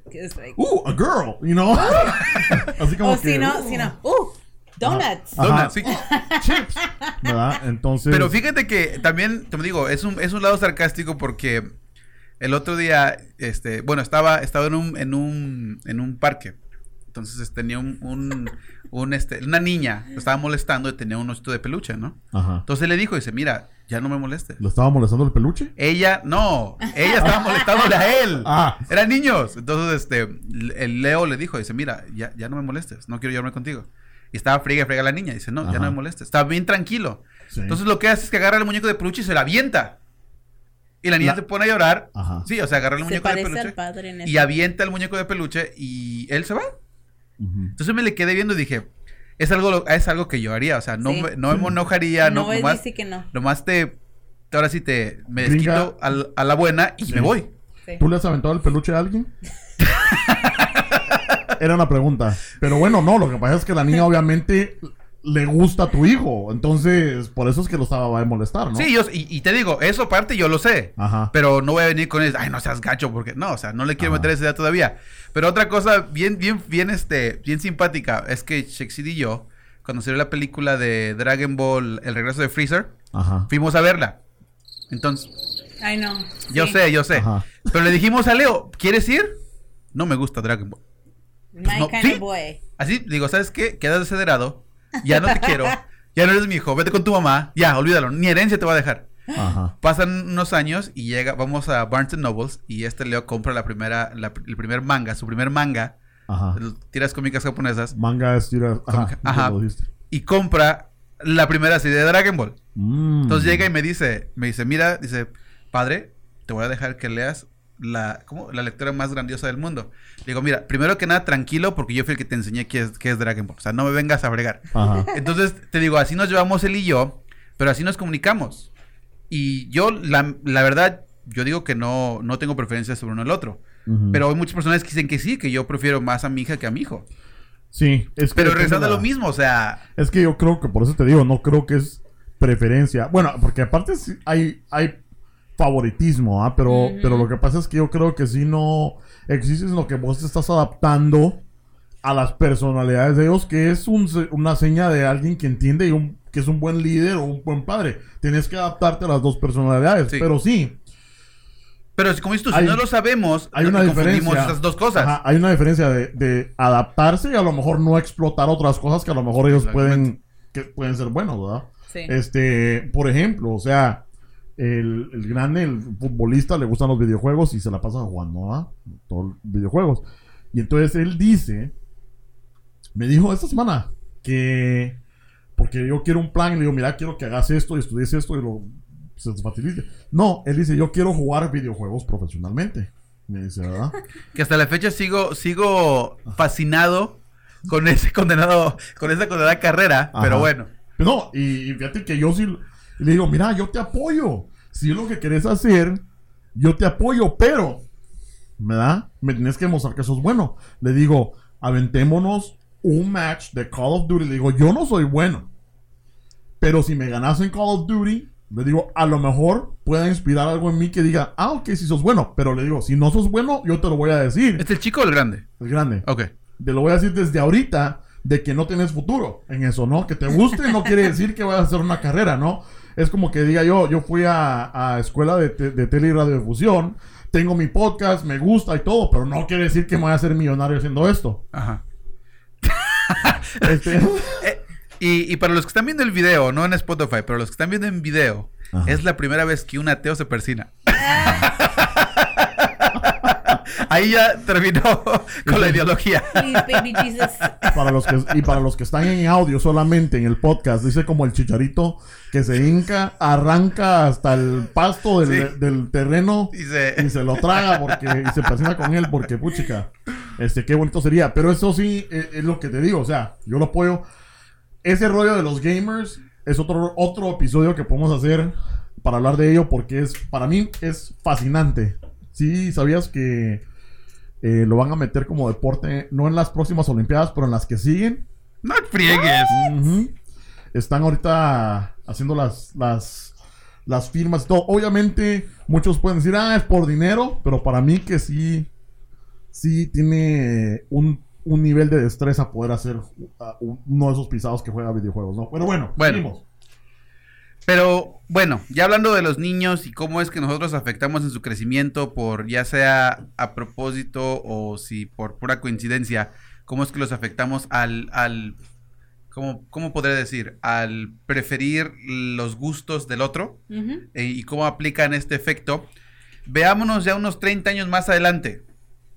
uh, a girl, you know? así como o que, si no, uh, si no, uh, donuts. Ajá. Donuts, sí. chips, ¿verdad? Entonces. Pero fíjate que también, te digo, es un, es un lado sarcástico porque el otro día, este, bueno, estaba, estaba en un, en un, en un parque. Entonces este, tenía un, un, un, este, una niña, lo estaba molestando y tenía un osito de peluche, ¿no? Ajá. Entonces le dijo, dice, mira, ya no me molestes. ¿Lo estaba molestando el peluche? Ella, no, ella estaba molestándole a él. Ah. Eran niños. Entonces, este, el Leo le dijo, dice, mira, ya, ya no me molestes, no quiero llevarme contigo. Y estaba friega, friega la niña. Dice, no, ya no me molestes. Estaba bien tranquilo. Sí. Entonces lo que hace es que agarra el muñeco de peluche y se la avienta. Y la niña La- se pone a llorar. Ajá. Sí, o sea, agarra el Se muñeco de peluche al padre en y avienta el muñeco de peluche y él se va. Entonces me le quedé viendo y dije, es algo, es algo que yo haría. O sea, no, Sí. me, no me enojaría, no, no, él nomás, dice que no. nomás te, ahora sí te, me Gringa. desquito al- a, la buena y Sí. me voy. Sí. ¿Tú le has aventado el peluche a alguien? Era una pregunta. Pero bueno, no, lo que pasa es que la niña obviamente le gusta a tu hijo. Entonces, por eso es que lo estaba a molestar, ¿no? Sí, yo, y, y te digo, eso aparte yo lo sé. Ajá. Pero no voy a venir con él, ay, no seas gacho, porque no, o sea, no le quiero Ajá. meter esa idea todavía. Pero otra cosa bien, bien, bien, este, bien simpática es que Shexid y yo, cuando salió la película de Dragon Ball, El regreso de Freezer, Ajá. fuimos a verla. Entonces, Ay, no. yo Sí. sé, yo sé. Ajá. Pero le dijimos a Leo, ¿quieres ir? No me gusta Dragon Ball. My No, kind sí. of boy. Así, digo, ¿sabes qué? Quedas desederado, ya no te quiero, ya no eres mi hijo, vete con tu mamá, ya, olvídalo, ni herencia te va a dejar. Ajá. Pasan unos años y llega, vamos a Barnes Nobles y este Leo compra la primera, la- el primer manga, su primer manga, Ajá. tiras cómicas japonesas, Manga es tira. Ajá. Ajá. y compra la primera serie de Dragon Ball. Mm. Entonces llega y me dice, me dice, mira, dice, padre, te voy a dejar que leas la, ¿cómo? la lectura más grandiosa del mundo. Le digo, mira, primero que nada, tranquilo, porque yo fui el que te enseñé qué es, qué es Dragon Ball. O sea, no me vengas a bregar. Ajá. Entonces, te digo, así nos llevamos él y yo, pero así nos comunicamos. Y yo, la, la verdad, yo digo que no, no tengo preferencia sobre uno al otro. Pero hay muchas personas que dicen que sí, que yo prefiero más a mi hija que a mi hijo. Sí, es que Pero depende regresando a la- lo mismo, o sea, Es que yo creo que por eso te digo, no creo que es preferencia. Bueno, porque aparte hay, hay favoritismo, ¿ah? Pero, pero lo que pasa es que yo creo que sí no existe en lo que vos te estás adaptando a las personalidades de ellos, que es un se- una seña de alguien que entiende y un, que es un buen líder o un buen padre. Tienes que adaptarte a las dos personalidades. Sí. Pero sí, pero si- como dices tú, si Hay- no lo sabemos, hay una diferencia. esas dos cosas. Ajá, hay una diferencia de, de adaptarse y a lo mejor no explotar otras cosas que a lo mejor ellos pueden, que pueden ser buenos, ¿verdad? Sí. Este, por ejemplo, o sea, el, el grande, el futbolista, le gustan los videojuegos y se la pasa jugando, ¿ah? Todos los videojuegos. Y entonces él dice, me dijo esta semana que, porque yo quiero un plan, y le digo, mira, quiero que hagas esto y estudies esto y lo se te facilite. No, él dice, yo quiero jugar videojuegos profesionalmente. Me dice, ¿verdad? Que hasta la fecha sigo, sigo fascinado con ese condenado, con esa condenada carrera, Ajá. pero bueno. No, y, y fíjate que yo sí y le digo, mira, yo te apoyo. Si es lo que querés hacer, yo te apoyo, pero, ¿verdad? Me tienes que demostrar que sos bueno. Le digo, aventémonos un match de Call of Duty. Le digo, yo no soy bueno. Pero si me ganas en Call of Duty, le digo, a lo mejor pueda inspirar algo en mí que diga, ah, ok, si sos bueno. Pero le digo, si no sos bueno, yo te lo voy a decir. ¿Es el chico o el grande? Es grande. Ok. Te lo voy a decir desde ahorita de que no tienes futuro en eso, ¿no? Que te guste no quiere decir que vayas a hacer una carrera, ¿no? Es como que diga yo, yo fui a, a escuela de, te- de tele y radiodifusión, tengo mi podcast, me gusta y todo, pero no quiere decir que me voy a hacer millonario haciendo esto. Ajá. Este, Eh, y, y para los que están viendo el video, no en Spotify, pero los que están viendo en video, Ajá. es la primera vez que un ateo se persina. Ahí ya terminó con la ideología. Please, baby Jesus. para los que, y para los que están en audio solamente en el podcast, dice como el chicharito que se hinca, arranca hasta el pasto del, Sí. del terreno Dice, y se lo traga porque y se persina con él porque puchica este qué bonito sería pero eso sí eh, es, lo que te digo o sea yo lo apoyo ese rollo de los gamers es otro otro episodio que podemos hacer para hablar de ello porque es para mí es fascinante sí sabías que eh, lo van a meter como deporte no en las próximas olimpiadas pero en las que siguen no friegues. Están ahorita haciendo las, las, las firmas y todo. Obviamente, muchos pueden decir, ah, es por dinero, pero para mí que sí, sí tiene un, un nivel de destreza poder hacer uh, uno de esos pisados que juega videojuegos, ¿no? Pero bueno, Bueno. seguimos. Pero bueno, ya hablando de los niños y cómo es que nosotros afectamos en su crecimiento por ya sea a propósito o si por pura coincidencia, cómo es que los afectamos al, al ¿cómo, cómo podría decir? Al preferir los gustos del otro eh, y cómo aplican este efecto. Veámonos ya unos 30 años más adelante.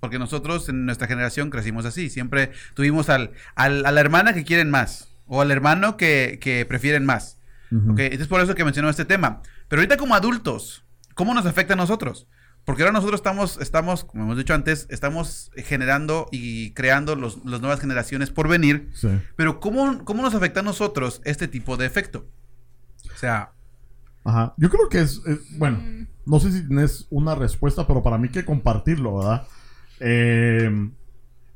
Porque nosotros en nuestra generación crecimos así. Siempre tuvimos al, al- a la hermana que quieren más. O al hermano que, que prefieren más. Ujú. ¿ok? Es por eso que mencionó este tema. Pero ahorita como adultos, ¿cómo nos afecta a nosotros? Porque ahora nosotros estamos, estamos como hemos dicho antes, estamos generando y creando los, las nuevas generaciones por venir. Sí. Pero ¿cómo, ¿cómo nos afecta a nosotros este tipo de efecto? O sea, Ajá. Yo creo que es, es- bueno, no sé si tienes una respuesta, pero para mí que compartirlo, ¿verdad? Eh,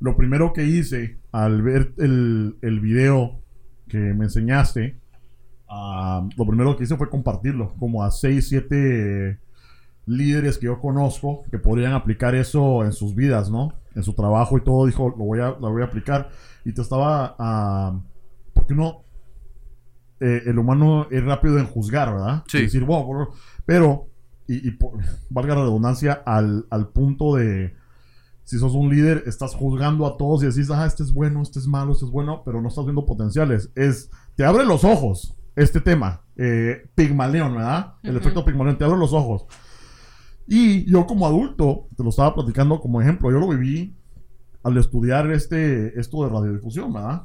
lo primero que hice al ver el, el video que me enseñaste, ah, lo primero que hice fue compartirlo, como a 6, 7 líderes que yo conozco que podrían aplicar eso en sus vidas, ¿no? En su trabajo y todo, dijo, lo voy a, lo voy a aplicar. Y te estaba, ah, porque uno, eh, el humano es rápido en juzgar, ¿verdad? Sí. Y decir, wow, bro", pero, y, y por- valga la redundancia, al, al punto de, si sos un líder, estás juzgando a todos y decís, ah, este es bueno, este es malo, este es bueno, pero no estás viendo potenciales. Es, te abre los ojos este tema, eh, Pigmalión, ¿verdad? El Ujú. efecto Pigmalión, te abre los ojos. Y yo como adulto, te lo estaba platicando como ejemplo, yo lo viví al estudiar este, esto de radiodifusión, ¿verdad?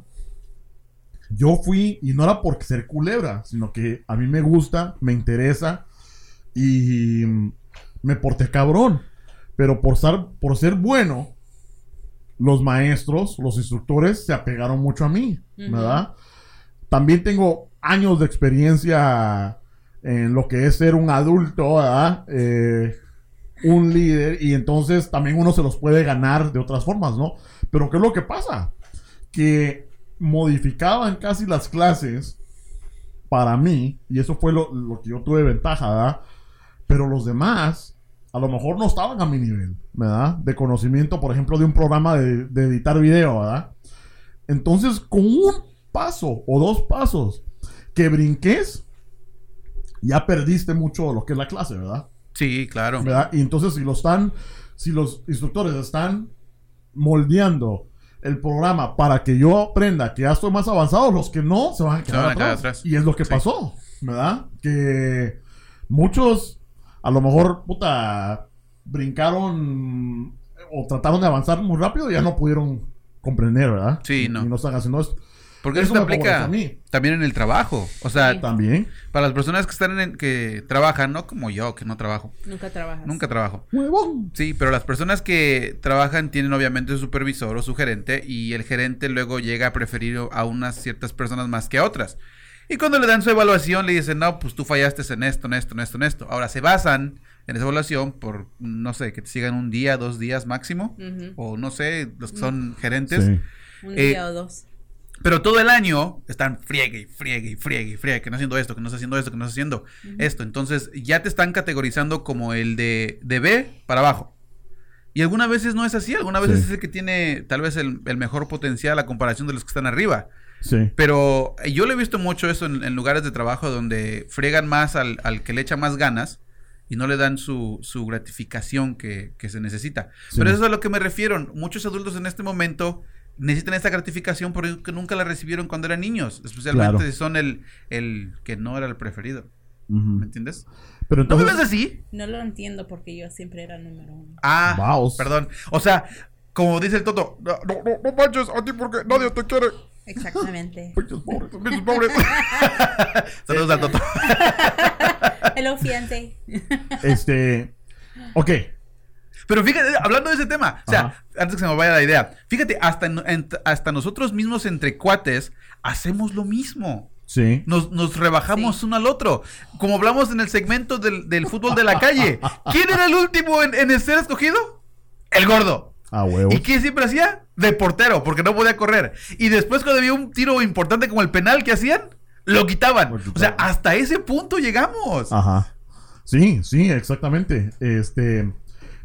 Yo fui, y no era por ser culebra, sino que a mí me gusta, me interesa y me porté cabrón. Pero por ser, por ser bueno, los maestros, los instructores se apegaron mucho a mí. ¿verdad? También tengo años de experiencia en lo que es ser un adulto, ¿verdad? Eh, un líder, y entonces también uno se los puede ganar de otras formas, ¿no? Pero ¿qué es lo que pasa? Que modificaban casi las clases para mí, y eso fue lo, lo que yo tuve ventaja, ¿verdad? Pero los demás, a lo mejor no estaban a mi nivel, ¿verdad? De conocimiento, por ejemplo, de un programa de, de editar video, ¿verdad? Entonces, con un paso o dos pasos que brinques, ya perdiste mucho lo que es la clase, ¿verdad? sí, claro. ¿verdad? Y entonces si lo están, si los instructores están moldeando el programa para que yo aprenda que ya estoy más avanzado, los que no se van a quedar, van a quedar atrás. atrás. Y es lo que Sí. pasó, ¿verdad? Que muchos a lo mejor, puta, brincaron o trataron de avanzar muy rápido y ya no pudieron comprender, ¿verdad? Sí, no. Y no están haciendo esto. Porque Eso eso, aplica a mí. también en el trabajo. O sea. También. para las personas que están en, que trabajan, no como yo, que no trabajo. Nunca trabajas. Nunca trabajo. Huevón. Sí, pero las personas que trabajan tienen obviamente su supervisor o su gerente y el gerente luego llega a preferir a unas ciertas personas más que a otras. Y cuando le dan su evaluación le dicen, no, pues tú fallaste en esto, en esto, en esto, en esto. Ahora se basan en esa evaluación por, no sé, que te sigan un día, dos días máximo. Ujú. O no sé, los que son gerentes. Sí. Un Eh, día o dos. Pero todo el año están friegue y friegue y friegue y friegue, que no haciendo esto, que no está haciendo esto, que no está haciendo esto. Entonces ya te están categorizando como el de, de B para abajo. Y algunas veces no es así, algunas veces Sí. es el que tiene tal vez el, el mejor potencial a comparación de los que están arriba. Sí. Pero eh, yo lo he visto mucho eso en, en lugares de trabajo donde friegan más al, al que le echa más ganas y no le dan su, su gratificación que, que se necesita. Sí. Pero eso es a lo que me refiero. Muchos adultos en este momento necesitan esta gratificación porque nunca la recibieron cuando eran niños. Especialmente Claro. si son el, el que no era el preferido. ¿Me entiendes? Pero ¿No me entonces... ves así? No lo entiendo porque yo siempre era número uno. Ah, Vaos. perdón. O sea, como dice el Toto, no, no, no, no manches a ti porque nadie te quiere. Exactamente. Pinches pobres. Pinches pobres. Saludos al Toto. Hello, fiance. Este. Ok. Pero fíjate, hablando de ese tema, o sea, Ajá. antes que se me vaya la idea, fíjate, hasta, en- en- hasta nosotros mismos entre cuates hacemos lo mismo. Sí. Nos, nos rebajamos Sí. uno al otro. Como hablamos en el segmento del, del fútbol de la calle. ¿Quién era el último en, en ser escogido? El gordo. A huevos. ¿Y qué siempre hacía? De portero, porque no podía correr. Y después cuando había un tiro importante como el penal que hacían, lo quitaban. Lo O sea, hasta ese punto llegamos. Ajá. Sí, sí, exactamente. Este.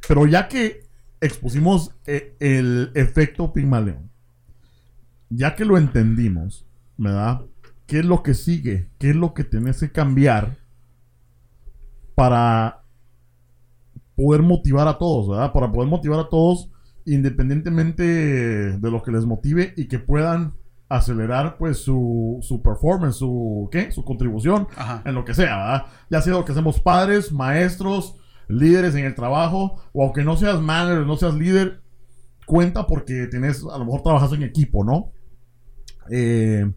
Pero ya que expusimos eh, el efecto Pigmalión, ya que lo entendimos, ¿verdad? ¿Qué es lo que sigue? ¿Qué es lo que tienes que cambiar para poder motivar a todos, ¿verdad? Para poder motivar a todos independientemente de lo que les motive y que puedan acelerar pues su, su performance, su ¿qué? Su contribución Ajá. en lo que sea, ¿verdad? Ya sea lo que hacemos padres, maestros, líderes en el trabajo, o aunque no seas manager, no seas líder, cuenta porque tienes, a lo mejor trabajas en equipo, ¿no? Eh,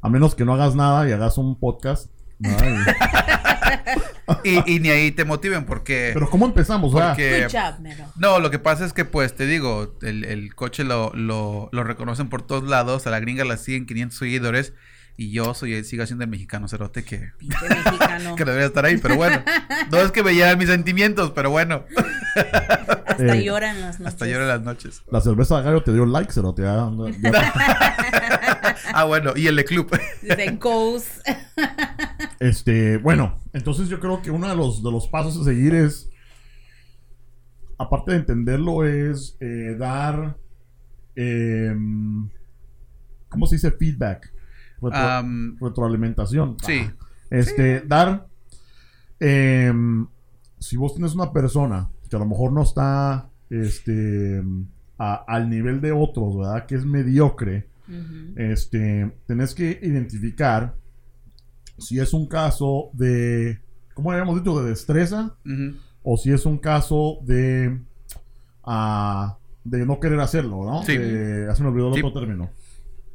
a menos que no hagas nada y hagas un podcast. y, ni ahí te motiven porque... Pero ¿cómo empezamos? Porque... No, lo que pasa es que pues te digo, el, coche lo, lo, lo, reconocen por todos lados, a la gringa la siguen 500 seguidores y yo soy, sigo siendo el mexicano cerote que, que debería estar ahí, pero bueno. No es que me lleven mis sentimientos, pero bueno. Hasta eh, lloran las noches. Hasta lloran las noches. La cerveza de gallo te dio like, cerote. ah, bueno, y el de club. De Ghost. Este, bueno, entonces yo creo que uno de los, de los pasos a seguir es, aparte de entenderlo, es eh, dar, em, ¿cómo se dice? Feedback retroalimentación. Sí. Este, dar. Em, si vos tienes una persona que a lo mejor no está este, al nivel de otros, ¿verdad? Que es mediocre. Este, tenés que identificar si es un caso de, ¿cómo habíamos dicho? De destreza o si es un caso de, uh, de no querer hacerlo, ¿no? Sí. me olvidó el otro término.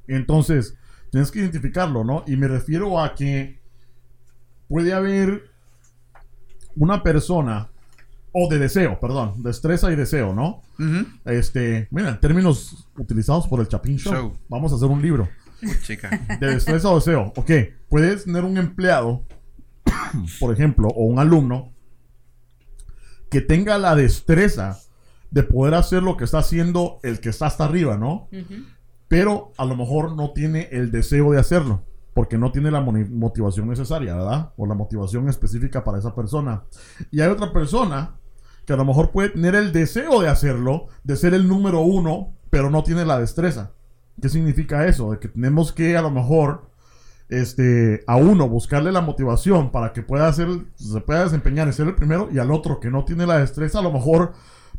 Entonces, tienes que identificarlo, ¿no? Y me refiero a que puede haber una persona, o de deseo, perdón, destreza y deseo, ¿no? Este, mira, términos utilizados por el Chapin Show. Vamos a hacer un libro. chica. De destreza o deseo. Ok, puedes tener un empleado, por ejemplo, o un alumno, que tenga la destreza de poder hacer lo que está haciendo el que está hasta arriba, ¿no? Pero a lo mejor no tiene el deseo de hacerlo, porque no tiene la motivación necesaria, ¿verdad? O la motivación específica para esa persona. Y hay otra persona que a lo mejor puede tener el deseo de hacerlo, de ser el número uno, pero no tiene la destreza. ¿Qué significa eso? De que tenemos que a lo mejor este, a uno buscarle la motivación para que pueda hacer, se pueda desempeñar y ser el primero, y al otro que no tiene la destreza, a lo mejor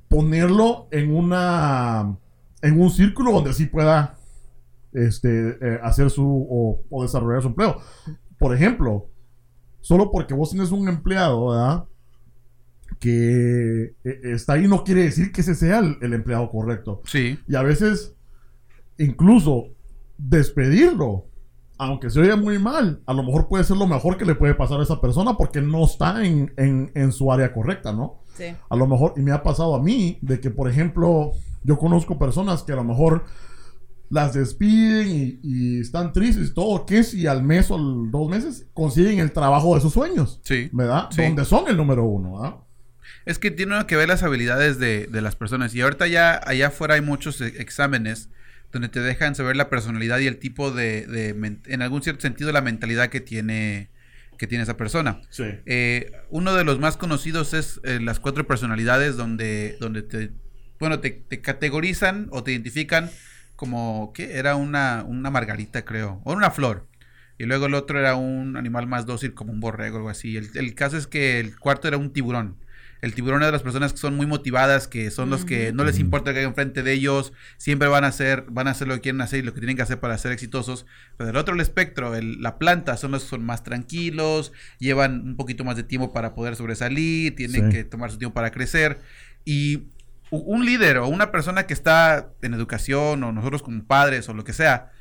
ponerlo en una en un círculo donde sí pueda este, eh, hacer su o, desarrollar su empleo. Por ejemplo, solo porque vos tienes un empleado, ¿verdad? Que eh, está ahí no quiere decir que ese sea el, empleado correcto. Sí. Y a veces, incluso despedirlo, aunque se oiga muy mal, a lo mejor puede ser lo mejor que le puede pasar a esa persona porque no está en, en su área correcta, ¿no? Sí. A lo mejor, y me ha pasado a mí, de que, por ejemplo, yo conozco personas que a lo mejor las despiden y, están tristes y todo, que si al mes o dos meses consiguen el trabajo de sus sueños. Sí. ¿Verdad? Donde son el número uno, ¿verdad? Es que tiene que ver las habilidades de, las personas. Y ahorita ya allá afuera hay muchos e, exámenes donde te dejan saber la personalidad y el tipo de, en algún cierto sentido, la mentalidad que tiene que tiene esa persona. Sí. Eh, uno de los más conocidos es eh, las cuatro personalidades donde, donde te, bueno, te, te categorizan o te identifican como, ¿qué? Era una, una margarita, creo, o una flor. Y luego el otro era un animal más dócil, como un borrego o algo así. El, caso es que el cuarto era un tiburón. El tiburón es de las personas que son muy motivadas, que son los que no les importa que haya enfrente de ellos, siempre van a hacer, van a hacer lo que quieren hacer y lo que tienen que hacer para ser exitosos. Pero el otro, el espectro, el, la planta, son los que son más tranquilos, llevan un poquito más de tiempo para poder sobresalir, tienen que tomar su tiempo para crecer. Y un líder o una persona que está en educación o nosotros como padres o lo que sea,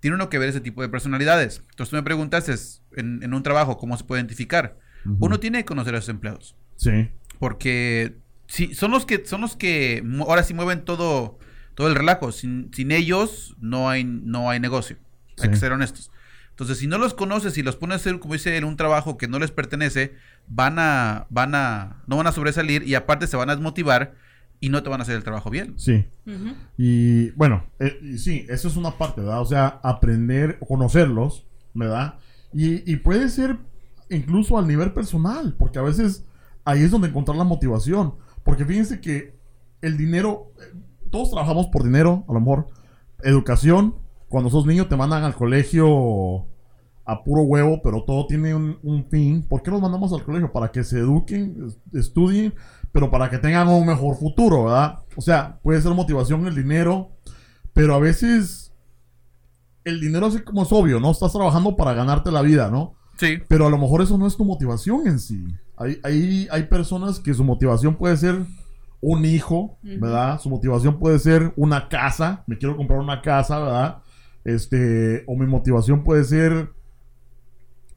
tiene uno que ver ese tipo de personalidades. Entonces tú me preguntas en, en un trabajo cómo se puede identificar. Uno tiene que conocer a sus empleados. Sí. Porque si, son los que son los que ahora sí mueven todo todo el relajo. Sin, sin ellos no hay no hay negocio. Hay que ser honestos. Entonces, si no los conoces y los pones a hacer, como dice, en un trabajo que no les pertenece, van a, van a, no van a sobresalir y aparte se van a desmotivar y no te van a hacer el trabajo bien. Sí. Y bueno, eh, sí, eso es una parte, ¿verdad? O sea, aprender, conocerlos, ¿verdad? Y, y, puede ser incluso al nivel personal, porque a veces ahí es donde encontrar la motivación. Porque fíjense que el dinero, todos trabajamos por dinero, a lo mejor. Educación, cuando sos niño te mandan al colegio a puro huevo, pero todo tiene un, un, fin. ¿Por qué los mandamos al colegio? Para que se eduquen, estudien, pero para que tengan un mejor futuro, ¿verdad? O sea, puede ser motivación el dinero, pero a veces el dinero así como es obvio, ¿no? Estás trabajando para ganarte la vida, ¿no? Sí. Pero a lo mejor eso no es tu motivación en sí. Hay, hay, hay personas que su motivación puede ser un hijo. ¿verdad? Su motivación puede ser una casa, me quiero comprar una casa, ¿verdad? Este, o mi motivación puede ser,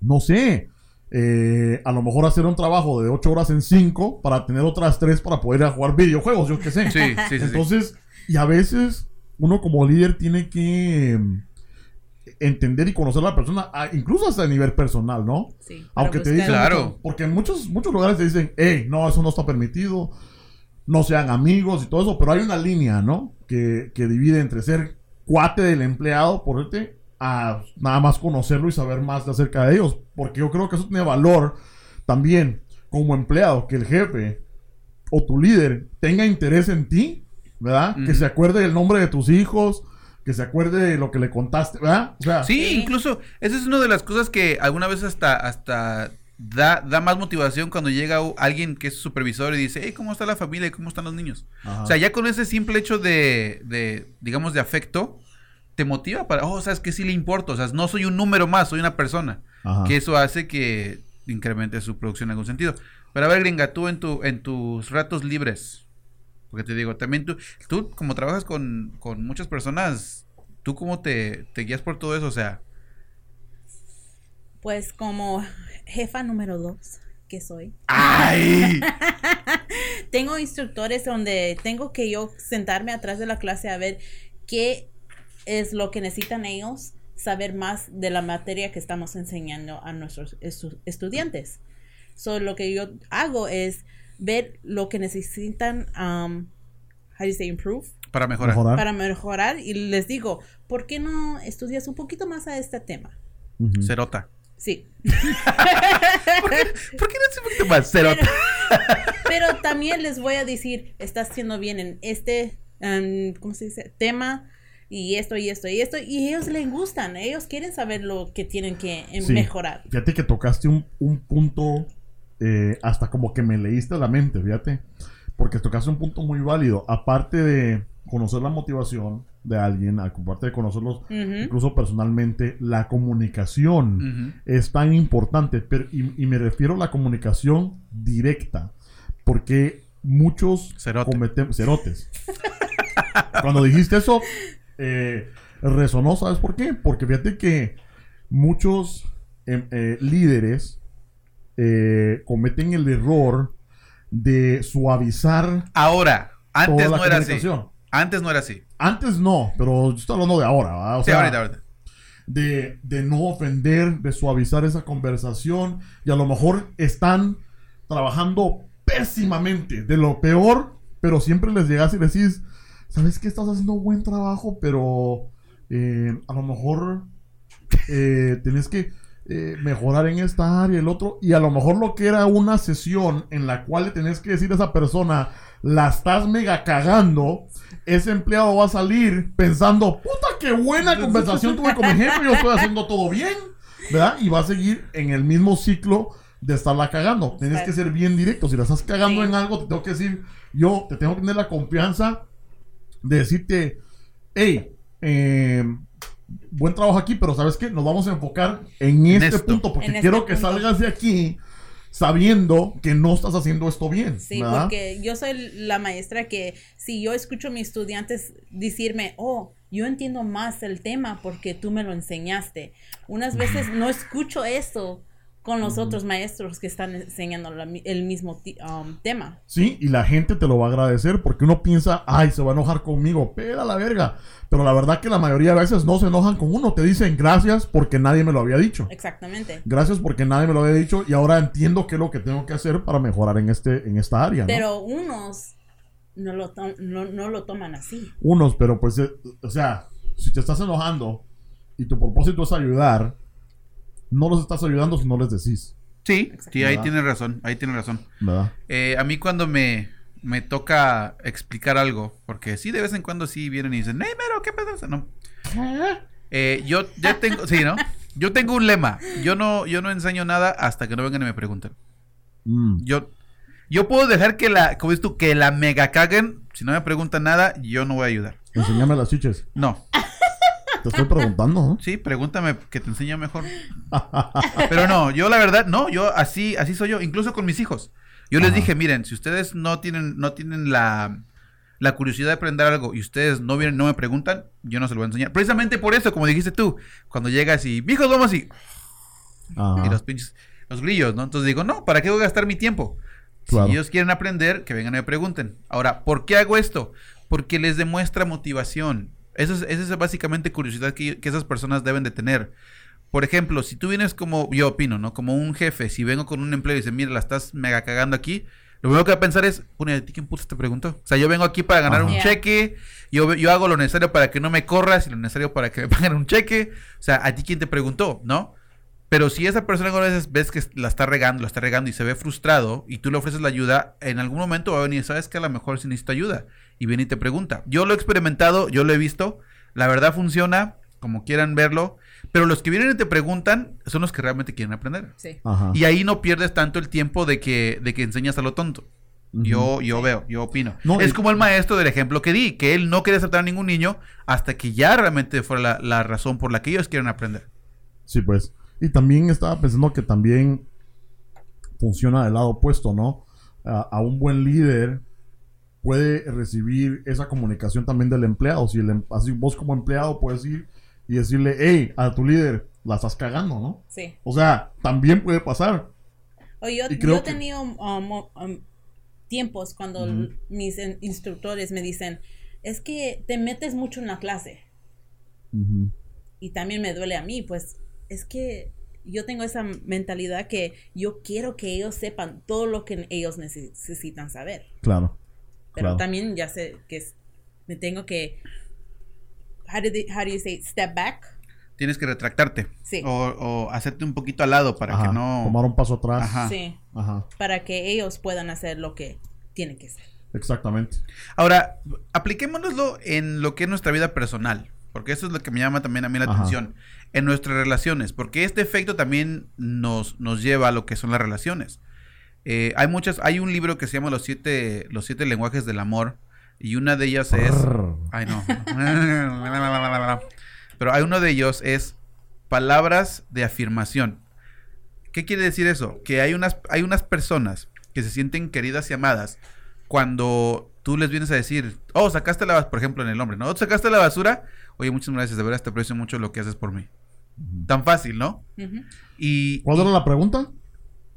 no sé, eh, a lo mejor hacer un trabajo de 8 horas en 5 para tener otras 3 para poder ir a jugar videojuegos, yo qué sé. Sí, sí, sí. sí. Entonces, y a veces uno como líder tiene que mm, entender y conocer a la persona, incluso hasta a nivel personal, ¿no? Sí, Aunque te dicen, Claro. mucho- porque en muchos, muchos lugares te dicen, hey, no, eso no está permitido, no sean amigos y todo eso, pero hay una línea, ¿no? Que, que divide entre ser cuate del empleado, por este, a nada más conocerlo y saber más de acerca de ellos, porque yo creo que eso tiene valor también como empleado, que el jefe o tu líder tenga interés en ti, ¿verdad? Que se acuerde del nombre de tus hijos, que se acuerde de lo que le contaste, ¿verdad? O sea, Sí, incluso esa es una de las cosas que alguna vez hasta, hasta da, da más motivación cuando llega alguien que es supervisor y dice, hey, ¿cómo está la familia y cómo están los niños? Ajá. O sea, ya con ese simple hecho de, de, digamos, de afecto, te motiva para, oh, sabes que sí le importa, o sea, no soy un número más, soy una persona. Ajá. Que eso hace que incremente su producción en algún sentido. Pero a ver, gringa, tú en, tu, en tus ratos libres, porque te digo, también tú, tú como trabajas con, con muchas personas, ¿tú cómo te, te guías por todo eso? O sea, Pues como jefa número dos que soy, ¡ay! tengo instructores donde tengo que yo sentarme atrás de la clase a ver qué es lo que necesitan ellos, saber más de la materia que estamos enseñando a nuestros estu- estudiantes. So, lo que yo hago es ver lo que necesitan, um, how do you say improve? Para mejorar. Mejorar. Para mejorar y les digo, ¿por qué no estudias un poquito más a este tema? Cerota. Sí, ¿Por qué no es un poquito más cerota? Pero también les voy a decir, estás haciendo bien en este, em, ¿cómo se dice? Tema y esto y esto y esto. Y ellos les gustan, ellos quieren saber lo que tienen que Sí. mejorar. Fíjate que tocaste un, un punto, eh, hasta como que me leíste la mente, fíjate. Porque tocaste un punto muy válido. Aparte de conocer la motivación de alguien, aparte de conocerlos incluso personalmente, la comunicación es tan importante. pero- y, y me refiero a la comunicación directa. Porque muchos Cerote. cometen cerotes. Cuando dijiste eso, eh, resonó, ¿sabes por qué? Porque fíjate que muchos em, eh, líderes eh, cometen el error de suavizar Ahora, antes no era así. Antes no era así. Antes no, pero yo estoy hablando de ahora, ¿verdad? O Sí, sea, ahorita, ahorita. de, de no ofender, de suavizar esa conversación y a lo mejor están trabajando pésimamente, de lo peor, pero siempre les llegas y decís, ¿sabes que estás haciendo buen trabajo? Pero eh, a lo mejor eh, tenés que eh, mejorar en esta área, el otro, y a lo mejor lo que era una sesión en la cual le tenés que decir a esa persona, la estás mega cagando, ese empleado va a salir pensando, puta, qué buena conversación tuve con mi jefe, yo estoy haciendo todo bien, ¿verdad? Y va a seguir en el mismo ciclo de estarla cagando. Tienes que ser bien directo, si la estás cagando Sí. en algo, te tengo que decir, yo te tengo que tener la confianza de decirte, hey, eh, buen trabajo aquí, pero ¿sabes qué? Nos vamos a enfocar en En este esto. punto, porque En este quiero que punto. salgas de aquí sabiendo que no estás haciendo esto bien. Sí, ¿verdad? porque yo soy la maestra que si yo escucho a mis estudiantes decirme, oh, yo entiendo más el tema porque tú me lo enseñaste. Unas veces no escucho eso con los otros maestros que están enseñando la el mismo um, tema. Sí, y la gente te lo va a agradecer porque uno piensa, ay, se va a enojar conmigo, pela la verga. Pero la verdad que la mayoría de veces no se enojan con uno, te dicen gracias porque nadie me lo había dicho. Exactamente. Gracias porque nadie me lo había dicho y ahora entiendo qué es lo que tengo que hacer para mejorar en este en esta área. ¿no? Pero unos no lo, no, no lo toman así. Unos, pero pues, eh, o sea, si te estás enojando y tu propósito es ayudar, no los estás ayudando si no les decís, Sí, sí, ahí tienes razón, ahí tienes razón. Eh, a mí cuando me, me toca explicar algo, porque sí, de vez en cuando sí vienen y dicen, hey, Mero, ¿qué pasa? No. Eh, yo ya tengo, sí, ¿no? Yo tengo un lema. Yo no, yo no enseño nada hasta que no vengan y me pregunten. Mm. Yo, yo puedo dejar que la, como dices tú, que la mega caguen. Si no me preguntan nada, yo no voy a ayudar. Enséñame las chiches. No. Te estoy preguntando, ¿no? Sí, pregúntame que te enseñe mejor. Pero no, yo la verdad, no, yo así, así soy yo, incluso con mis hijos. Yo les dije, miren, si ustedes no tienen, no tienen la, la curiosidad de aprender algo y ustedes no vienen, no me preguntan, yo no se lo voy a enseñar. Precisamente por eso, como dijiste tú, cuando llegas y, hijos, vamos y, Ajá. y los pinches, los grillos, ¿no? Entonces digo, no, ¿para qué voy a gastar mi tiempo? Claro. Si ellos quieren aprender, que vengan y me pregunten. Ahora, ¿por qué hago esto? Porque les demuestra motivación. Eso es, esa es básicamente curiosidad que, que esas personas deben de tener. Por ejemplo, si tú vienes como, yo opino, ¿no? Como un jefe, si vengo con un empleo y dice, mira, la estás mega cagando aquí, lo primero que va a pensar es, ¿a ti quién te preguntó? O sea, yo vengo aquí para ganar Ajá. un Yeah. cheque, yo, yo hago lo necesario para que no me corras y lo necesario para que me paguen un cheque. O sea, ¿a ti quién te preguntó? ¿No? Pero si esa persona a veces ves que la está regando, la está regando y se ve frustrado y tú le ofreces la ayuda, en algún momento va a venir, sabes que a lo mejor sí necesito ayuda y viene y te pregunta. Yo lo he experimentado, yo lo he visto, la verdad funciona, como quieran verlo, pero los que vienen y te preguntan son los que realmente quieren aprender. Sí. Ajá. Y ahí no pierdes tanto el tiempo de que, de que enseñas a lo tonto. Yo, yo veo, yo opino. No, es como el maestro del ejemplo que di, que él no quería aceptar a ningún niño hasta que ya realmente fuera la, la razón por la que ellos quieren aprender. Sí, pues. Y también estaba pensando que también funciona del lado opuesto, ¿no? A, a un buen líder puede recibir esa comunicación también del empleado. Si el, em- así vos como empleado puedes ir y decirle, hey, a tu líder, la estás cagando, ¿no? Sí. O sea, también puede pasar. O yo, he que- tenido um, um, tiempos cuando mis instructores me dicen, es que te metes mucho en la clase. Y también me duele a mí, pues es que yo tengo esa mentalidad que yo quiero que ellos sepan todo lo que ellos neces- necesitan saber. Claro. Pero Claro. también ya sé que es- me tengo que, how do, they- how do you say, step back? Tienes que retractarte. Sí. O, o hacerte un poquito al lado para Ajá, que no... Tomar un paso atrás. Ajá. Sí, Ajá. para que ellos puedan hacer lo que tienen que hacer. Exactamente. Ahora, apliquémonoslo en lo que es nuestra vida personal, porque eso es lo que me llama también a mí la Ajá. atención, en nuestras relaciones, porque este efecto también nos, nos lleva a lo que son las relaciones. Eh, hay muchas, hay un libro que se llama Los siete, los siete lenguajes del amor, y una de ellas es... Ay, no. Pero hay uno de ellos es palabras de afirmación. ¿Qué quiere decir eso? Que hay unas, hay unas personas que se sienten queridas y amadas cuando tú les vienes a decir, oh, sacaste la basura, por ejemplo, en el hombre, ¿no? "Oh, Sacaste la basura. Oye, muchas gracias, de verdad te aprecio mucho lo que haces por mí. Tan fácil, ¿no? Y. ¿Cuál era la pregunta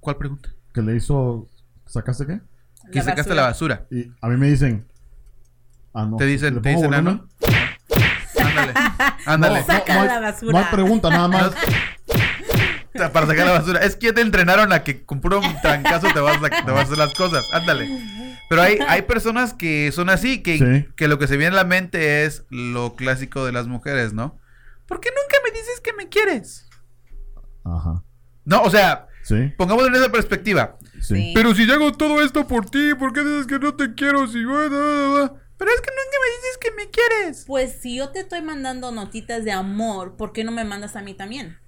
¿Cuál pregunta? Que le hizo? ¿Sacaste qué? Que sacaste la basura. Y a mí me dicen. Ah, no. Te dicen, ¿Le te dicen, ah, volumen? ¿no? Ándale. Ándale. No, Saca no hay- la basura. No hay pregunta, nada más. Para sacar la basura. Es que ya te entrenaron a que con puro trancazo te vas, a, te vas a hacer las cosas. Ándale. Pero hay, hay personas que son así, que, Sí. que lo que se viene a la mente es lo clásico de las mujeres, ¿no? ¿Por qué nunca me dices que me quieres? Ajá. No, o sea, Sí, pongámoslo en esa perspectiva. sí. Sí. Pero si yo hago todo esto por ti, ¿por qué dices que no te quiero? Si... Pero es que nunca me dices que me quieres. Pues si yo te estoy mandando notitas de amor, ¿por qué no me mandas a mí también?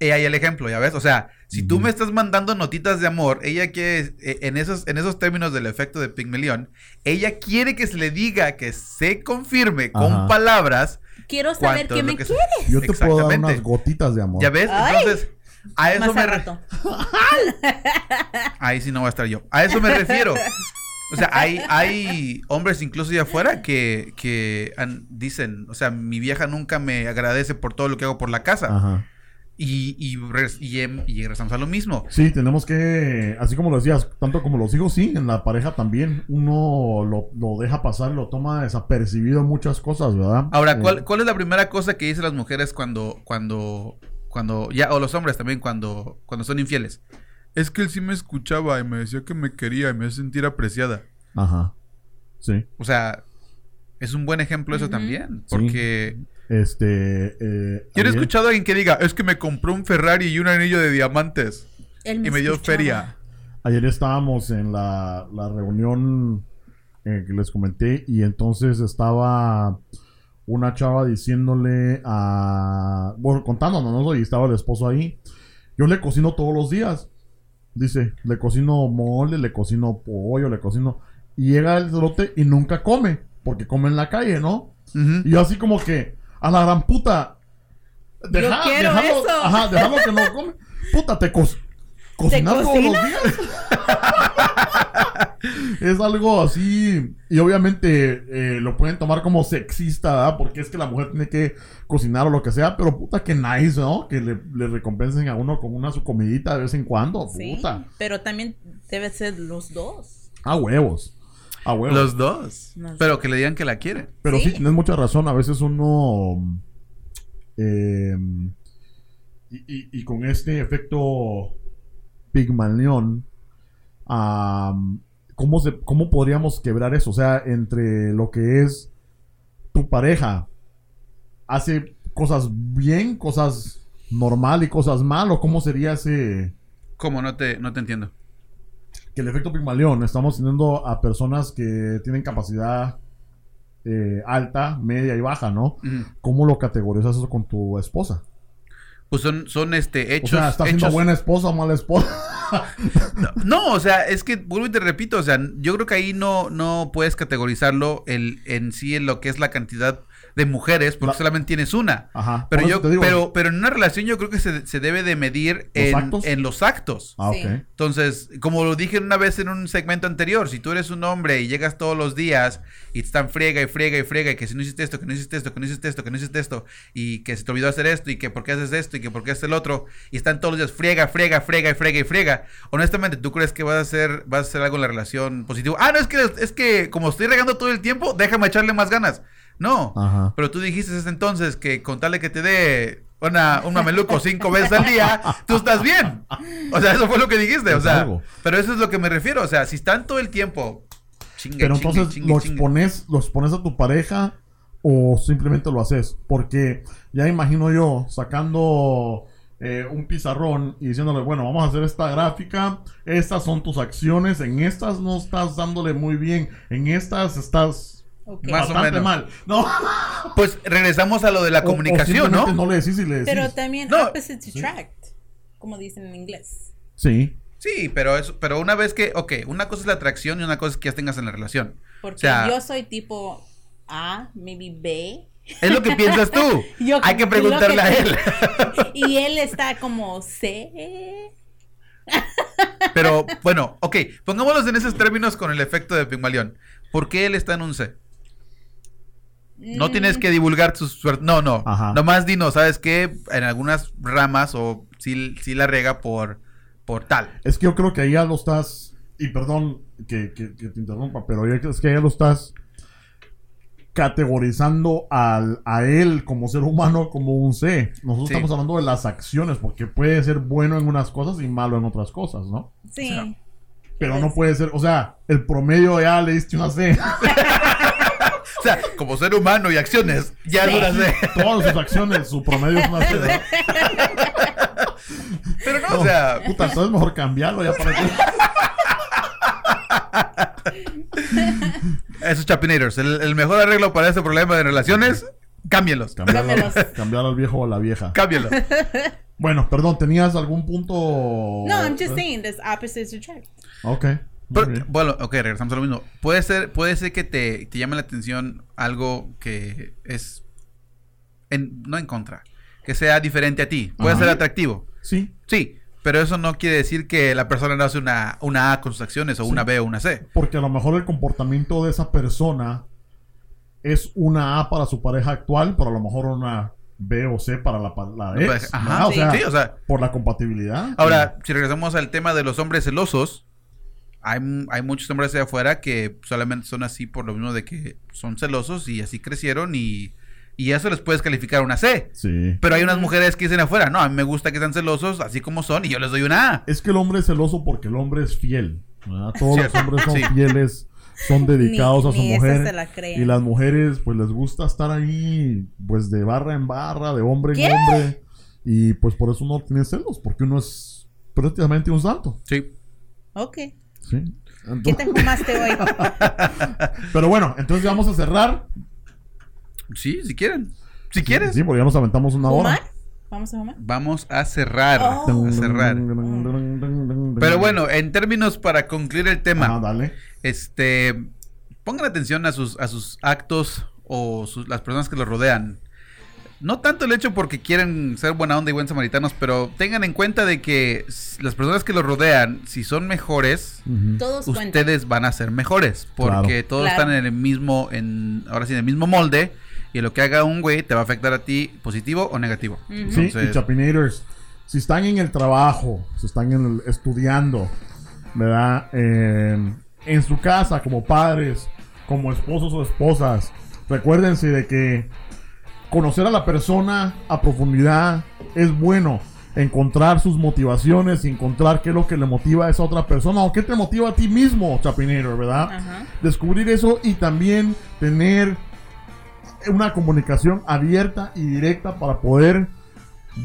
Y ahí el ejemplo, ¿ya ves? O sea, si tú me estás mandando notitas de amor, ella quiere, eh, en esos, en esos términos del efecto de Pigmalión, ella quiere que se le diga, que se confirme con palabras Quiero saber que me que se- quieres. Yo te puedo dar unas gotitas de amor. ¿Ya ves? Ay. Entonces, a eso Más me al re- rato. Ahí sí no va a estar yo. A eso me refiero. O sea, hay, hay hombres incluso allá afuera que, que han- dicen, o sea, mi vieja nunca me agradece por todo lo que hago por la casa. Ajá. Y, y, y, em- y regresamos a lo mismo. Sí, tenemos que, así como lo decías, tanto como los hijos, sí, en la pareja también, uno lo, lo deja pasar, lo toma desapercibido en muchas cosas, ¿verdad? Ahora, Eh, ¿cuál, ¿cuál es la primera cosa que dicen las mujeres cuando, cuando, cuando, ya, o los hombres también cuando, cuando son infieles? Es que él sí me escuchaba y me decía que me quería y me hacía sentir apreciada. Ajá. Sí. O sea, es un buen ejemplo eso también. Sí. Porque Este. Eh, yo no he escuchado a alguien que diga, es que me compró un Ferrari y un anillo de diamantes Él y me dio escuchaba. feria. Ayer estábamos en la, la reunión eh, que les comenté y entonces estaba una chava diciéndole a... Bueno, contándonos, ¿no? Y estaba el esposo ahí. Yo le cocino todos los días. Dice, le cocino mole, le cocino pollo, le cocino... Y llega el cerote y nunca come, porque come en la calle, ¿no? Y yo así como que, a la gran puta. Deja, quiero dejarlo, eso. Ajá, que no come. Puta, te, co- cocinar todos los días. es algo así. Y obviamente eh, lo pueden tomar como sexista, ¿verdad? Porque es que la mujer tiene que cocinar o lo que sea. Pero puta, que nice, ¿no? Que le, le recompensen a uno con una su comidita de vez en cuando. Sí, Puta. pero también debe ser los dos. A huevos. A huevos. Los dos. Los Pero que le digan que la quieren. Pero sí, Sí. tienes mucha razón. A veces uno. eh, y, y- y con este efecto Pigmalión. am, ¿cómo, se, ¿Cómo podríamos quebrar eso? O sea, entre lo que es tu pareja, hace cosas bien, cosas normal y cosas mal, o cómo sería ese. ¿Cómo? No te, no te entiendo. que el efecto Pigmalión, estamos teniendo a personas que tienen capacidad eh, alta, media y baja, ¿no? ¿Cómo lo categorizas eso con tu esposa? Pues son, son este, O hechos. sea, ¿está siendo hechos- buena esposa o mala esposa? No, o sea, es que vuelvo y te repito, o sea, yo creo que ahí no, no puedes categorizarlo el, en sí en lo que es la cantidad de mujeres, porque La- solamente tienes una. Ajá. Pero yo, digo. pero, pero en una relación yo creo que se, se debe de medir ¿Los en, actos? en los actos. Ah, Sí. ok. Entonces, como lo dije una vez en un segmento anterior, si tú eres un hombre y llegas todos los días y te están friega y friega y friega y que si no hiciste esto, que no hiciste esto, que no hiciste esto, que no hiciste esto, y que se te olvidó hacer esto, y que por qué haces esto, y que por qué haces el otro, y están todos los días friega, friega, friega y friega y friega, honestamente, ¿tú crees que vas a hacer, vas a hacer algo en la relación positivo? Ah, no, es que, es que como estoy regando todo el tiempo, déjame echarle más ganas. No, Ajá. pero tú dijiste ese entonces que con tal de que te dé una, un mameluco cinco veces al día, tú estás bien. O sea, eso fue lo que dijiste. O sea, pero eso es lo que me refiero. O sea, si están todo el tiempo chingue, Pero chingue, entonces, chingue, ¿lo chingue. expones, ¿lo expones a tu pareja o simplemente lo haces? Porque ya imagino yo sacando eh, un pizarrón y diciéndole, bueno, vamos a hacer esta gráfica, estas son tus acciones, en estas no estás dándole muy bien, en estas estás Más o menos. mal. No. Pues regresamos a lo de la O- comunicación, ¿no? no le decís y le decís. Pero también No. opposites attract, como dicen en inglés. Sí. Sí, pero eso, pero una vez que, ok, una cosa es la atracción y una cosa es que ya tengas en la relación. Porque O sea- yo soy tipo A, maybe B. Es lo que piensas tú. Yo- Hay que preguntarle que- a él. Y él está como C. Pero bueno, ok, pongámoslos en esos términos con el efecto de Pigmalión. ¿Por qué él está en un C? No tienes que divulgar sus suertes. No, no. Ajá. Nomás dinos, ¿sabes qué? En algunas ramas o sí, sí la rega por, por tal. Es que yo creo que ahí ya lo estás. Y perdón que, que- que te interrumpa, pero ya- es que ya lo estás categorizando al, a él como ser humano como un C. Nosotros Sí. estamos hablando de las acciones, porque puede ser bueno en unas cosas y malo en otras cosas, ¿no? Sí. Pero Pues- no puede ser, o sea, el promedio ya le diste una C. O sea, como ser humano y acciones, ya es una C. Todas sus acciones, su promedio es C. ¿verdad? Pero no, o sea, Puta, entonces mejor cambiarlo ya para que. esos chapinators, el, el mejor arreglo para ese problema de relaciones. Cambiar, Cámbialos. cambiar al viejo o a la vieja. Cámbienlo. Bueno, perdón, ¿tenías algún punto? No, I'm just saying, there's opposites attract. Ok. Pero, bueno, ok, regresamos a lo mismo. Puede ser, puede ser que te, te llame la atención algo que es en, no en contra, que sea diferente a ti. Puede Ajá. ser atractivo. Sí, Sí, pero eso no quiere decir que la persona no hace una, una A con sus acciones o Sí. una B o una C. porque a lo mejor el comportamiento de esa persona es una A para su pareja actual, pero a lo mejor una B o C para la, la ex. pareja- Ajá, o, sí. sea, Sí, o sea, por la compatibilidad. ahora, si regresamos al tema de los hombres celosos, hay, hay muchos hombres allá afuera que solamente son así por lo mismo de que son celosos y así crecieron y, y eso les puedes calificar una C. Sí. Pero hay unas mujeres que dicen afuera, no, a mí me gusta que sean celosos así como son y yo les doy una A. Es que el hombre es celoso porque el hombre es fiel. ¿verdad? Todos los hombres son sí. fieles, son dedicados Ni- a su mujer. se la creen. Y las mujeres, pues les gusta estar ahí, pues de barra en barra, de hombre ¿Qué? en hombre. Y pues por eso uno tiene celos, porque uno es prácticamente un santo. Sí. Ok. ¿Sí? ¿Qué te fumaste hoy? pero bueno, entonces vamos a cerrar. Sí, si quieren. Si quieres. Sí, porque ya nos aventamos una hora. ¿Vamos a fumar? Vamos a cerrar. Oh. A cerrar. Pero bueno, en términos para concluir el tema, Ajá, dale. este, pongan atención a sus, a sus actos o sus- las personas que los rodean. No tanto el hecho porque quieren ser buena onda y buen samaritanos, pero tengan en cuenta de que las personas que los rodean, si son mejores. Todos cuentan. ustedes van a ser mejores. Porque Claro. todos Claro. están en el mismo, en, ahora sí, en el mismo molde. Y lo que haga un güey te va a afectar a ti positivo o negativo. Sí, Entonces- y Chapinators, si están en el trabajo, si están en el- estudiando, ¿verdad? En, en su casa, como padres, como esposos o esposas, recuérdense de que conocer a la persona a profundidad es bueno. Encontrar sus motivaciones y encontrar qué es lo que le motiva a esa otra persona o qué te motiva a ti mismo, Chapinator, ¿verdad? Ajá. descubrir eso y también tener una comunicación abierta y directa para poder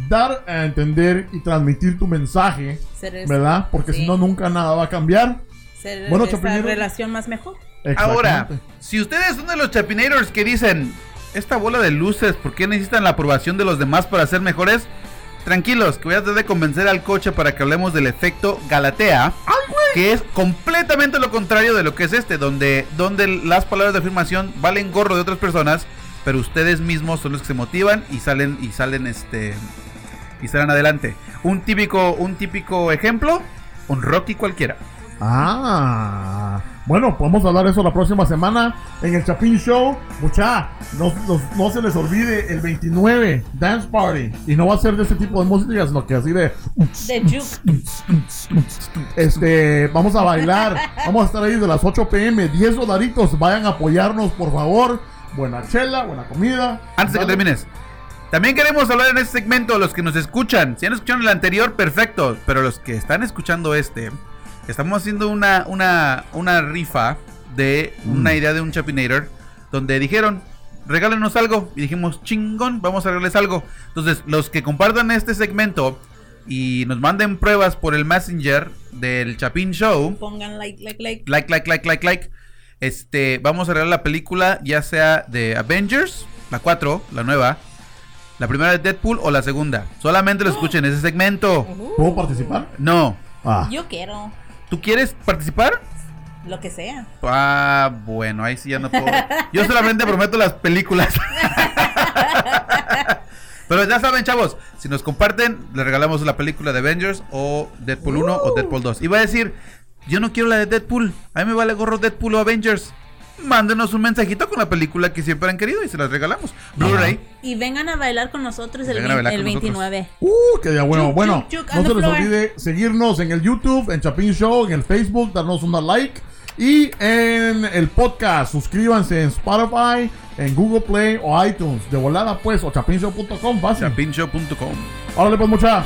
dar a entender y transmitir tu mensaje, ¿verdad? Porque sí. si no, nunca nada va a cambiar. Ser Bueno, esa Chapinero. relación más mejor. Ahora, si ustedes son de los chapinators que dicen, esta bola de luces, ¿por qué necesitan la aprobación de los demás para ser mejores? Tranquilos, que voy a tratar de convencer al coche para que hablemos del efecto Galatea, que es completamente lo contrario de lo que es este, donde, donde las palabras de afirmación valen gorro de otras personas, pero ustedes mismos son los que se motivan y salen y salen este y salen adelante. Un típico un típico ejemplo, un Rocky cualquiera. Ah, bueno, podemos hablar de eso la próxima semana en el Chapin Show. Mucha, no, no- no se les olvide el 29 Dance Party. Y no va a ser de ese tipo de música, sino que así de. De juke. Este, vamos a bailar. Vamos a estar ahí de las 8 pm. 10 dolaritos. Vayan a apoyarnos, por favor. Buena chela, buena comida. Antes de que termines. También queremos hablar en este segmento, los que nos escuchan. Si han escuchado el anterior, perfecto. Pero los que están escuchando este, estamos haciendo una, una, una rifa de una idea de un Chapinator. Donde dijeron, regálenos algo. Y dijimos, chingón, vamos a regalarles algo. Entonces, los que compartan este segmento y nos manden pruebas por el Messenger del Chapin Show Pongan like, like, like. like, like, like, like, like. Este, vamos a regalar la película, ya sea de Avengers, la 4, la nueva, la primera de Deadpool o la segunda. Solamente lo escuchen en ese segmento. Uh, ¿Puedo participar? No. Ah, Yo quiero ¿Tú quieres participar? lo que sea. Ah, bueno, ahí sí ya no puedo. Yo solamente prometo las películas. Pero ya saben, chavos, si nos comparten, les regalamos la película de Avengers o Deadpool 1 o Deadpool 2. Iba a decir, yo no quiero la de Deadpool, a mí me vale gorro Deadpool o Avengers. Mándenos un mensajito con la película que siempre han querido y se las regalamos. Blu-ray. Y vengan a bailar con nosotros el, el con nosotros. 29. Uh, que ya bueno. Bueno, no se les floor. olvide seguirnos en el YouTube, en Chapin Show, en el Facebook, darnos una like. Y en el podcast, suscríbanse en Spotify, en Google Play o iTunes. De volada, pues, o chapinshow.com, fácil. Chapinshow.com. Órale, pues, mucha.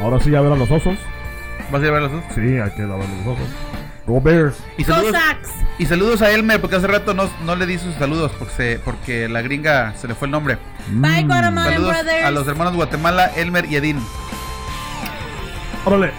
Ahora sí, a ver a los osos. ¿Vas a ir a ver los dos? Sí, hay que ir a ver a los osos. Go Bears. Y saludos, Cossacks. y saludos a Elmer, porque hace rato no, no le di sus saludos, porque, se- porque la gringa se le fue el nombre. Bye, Guatemala Saludos Brothers. a los hermanos Guatemala, Elmer y Edín. Órale.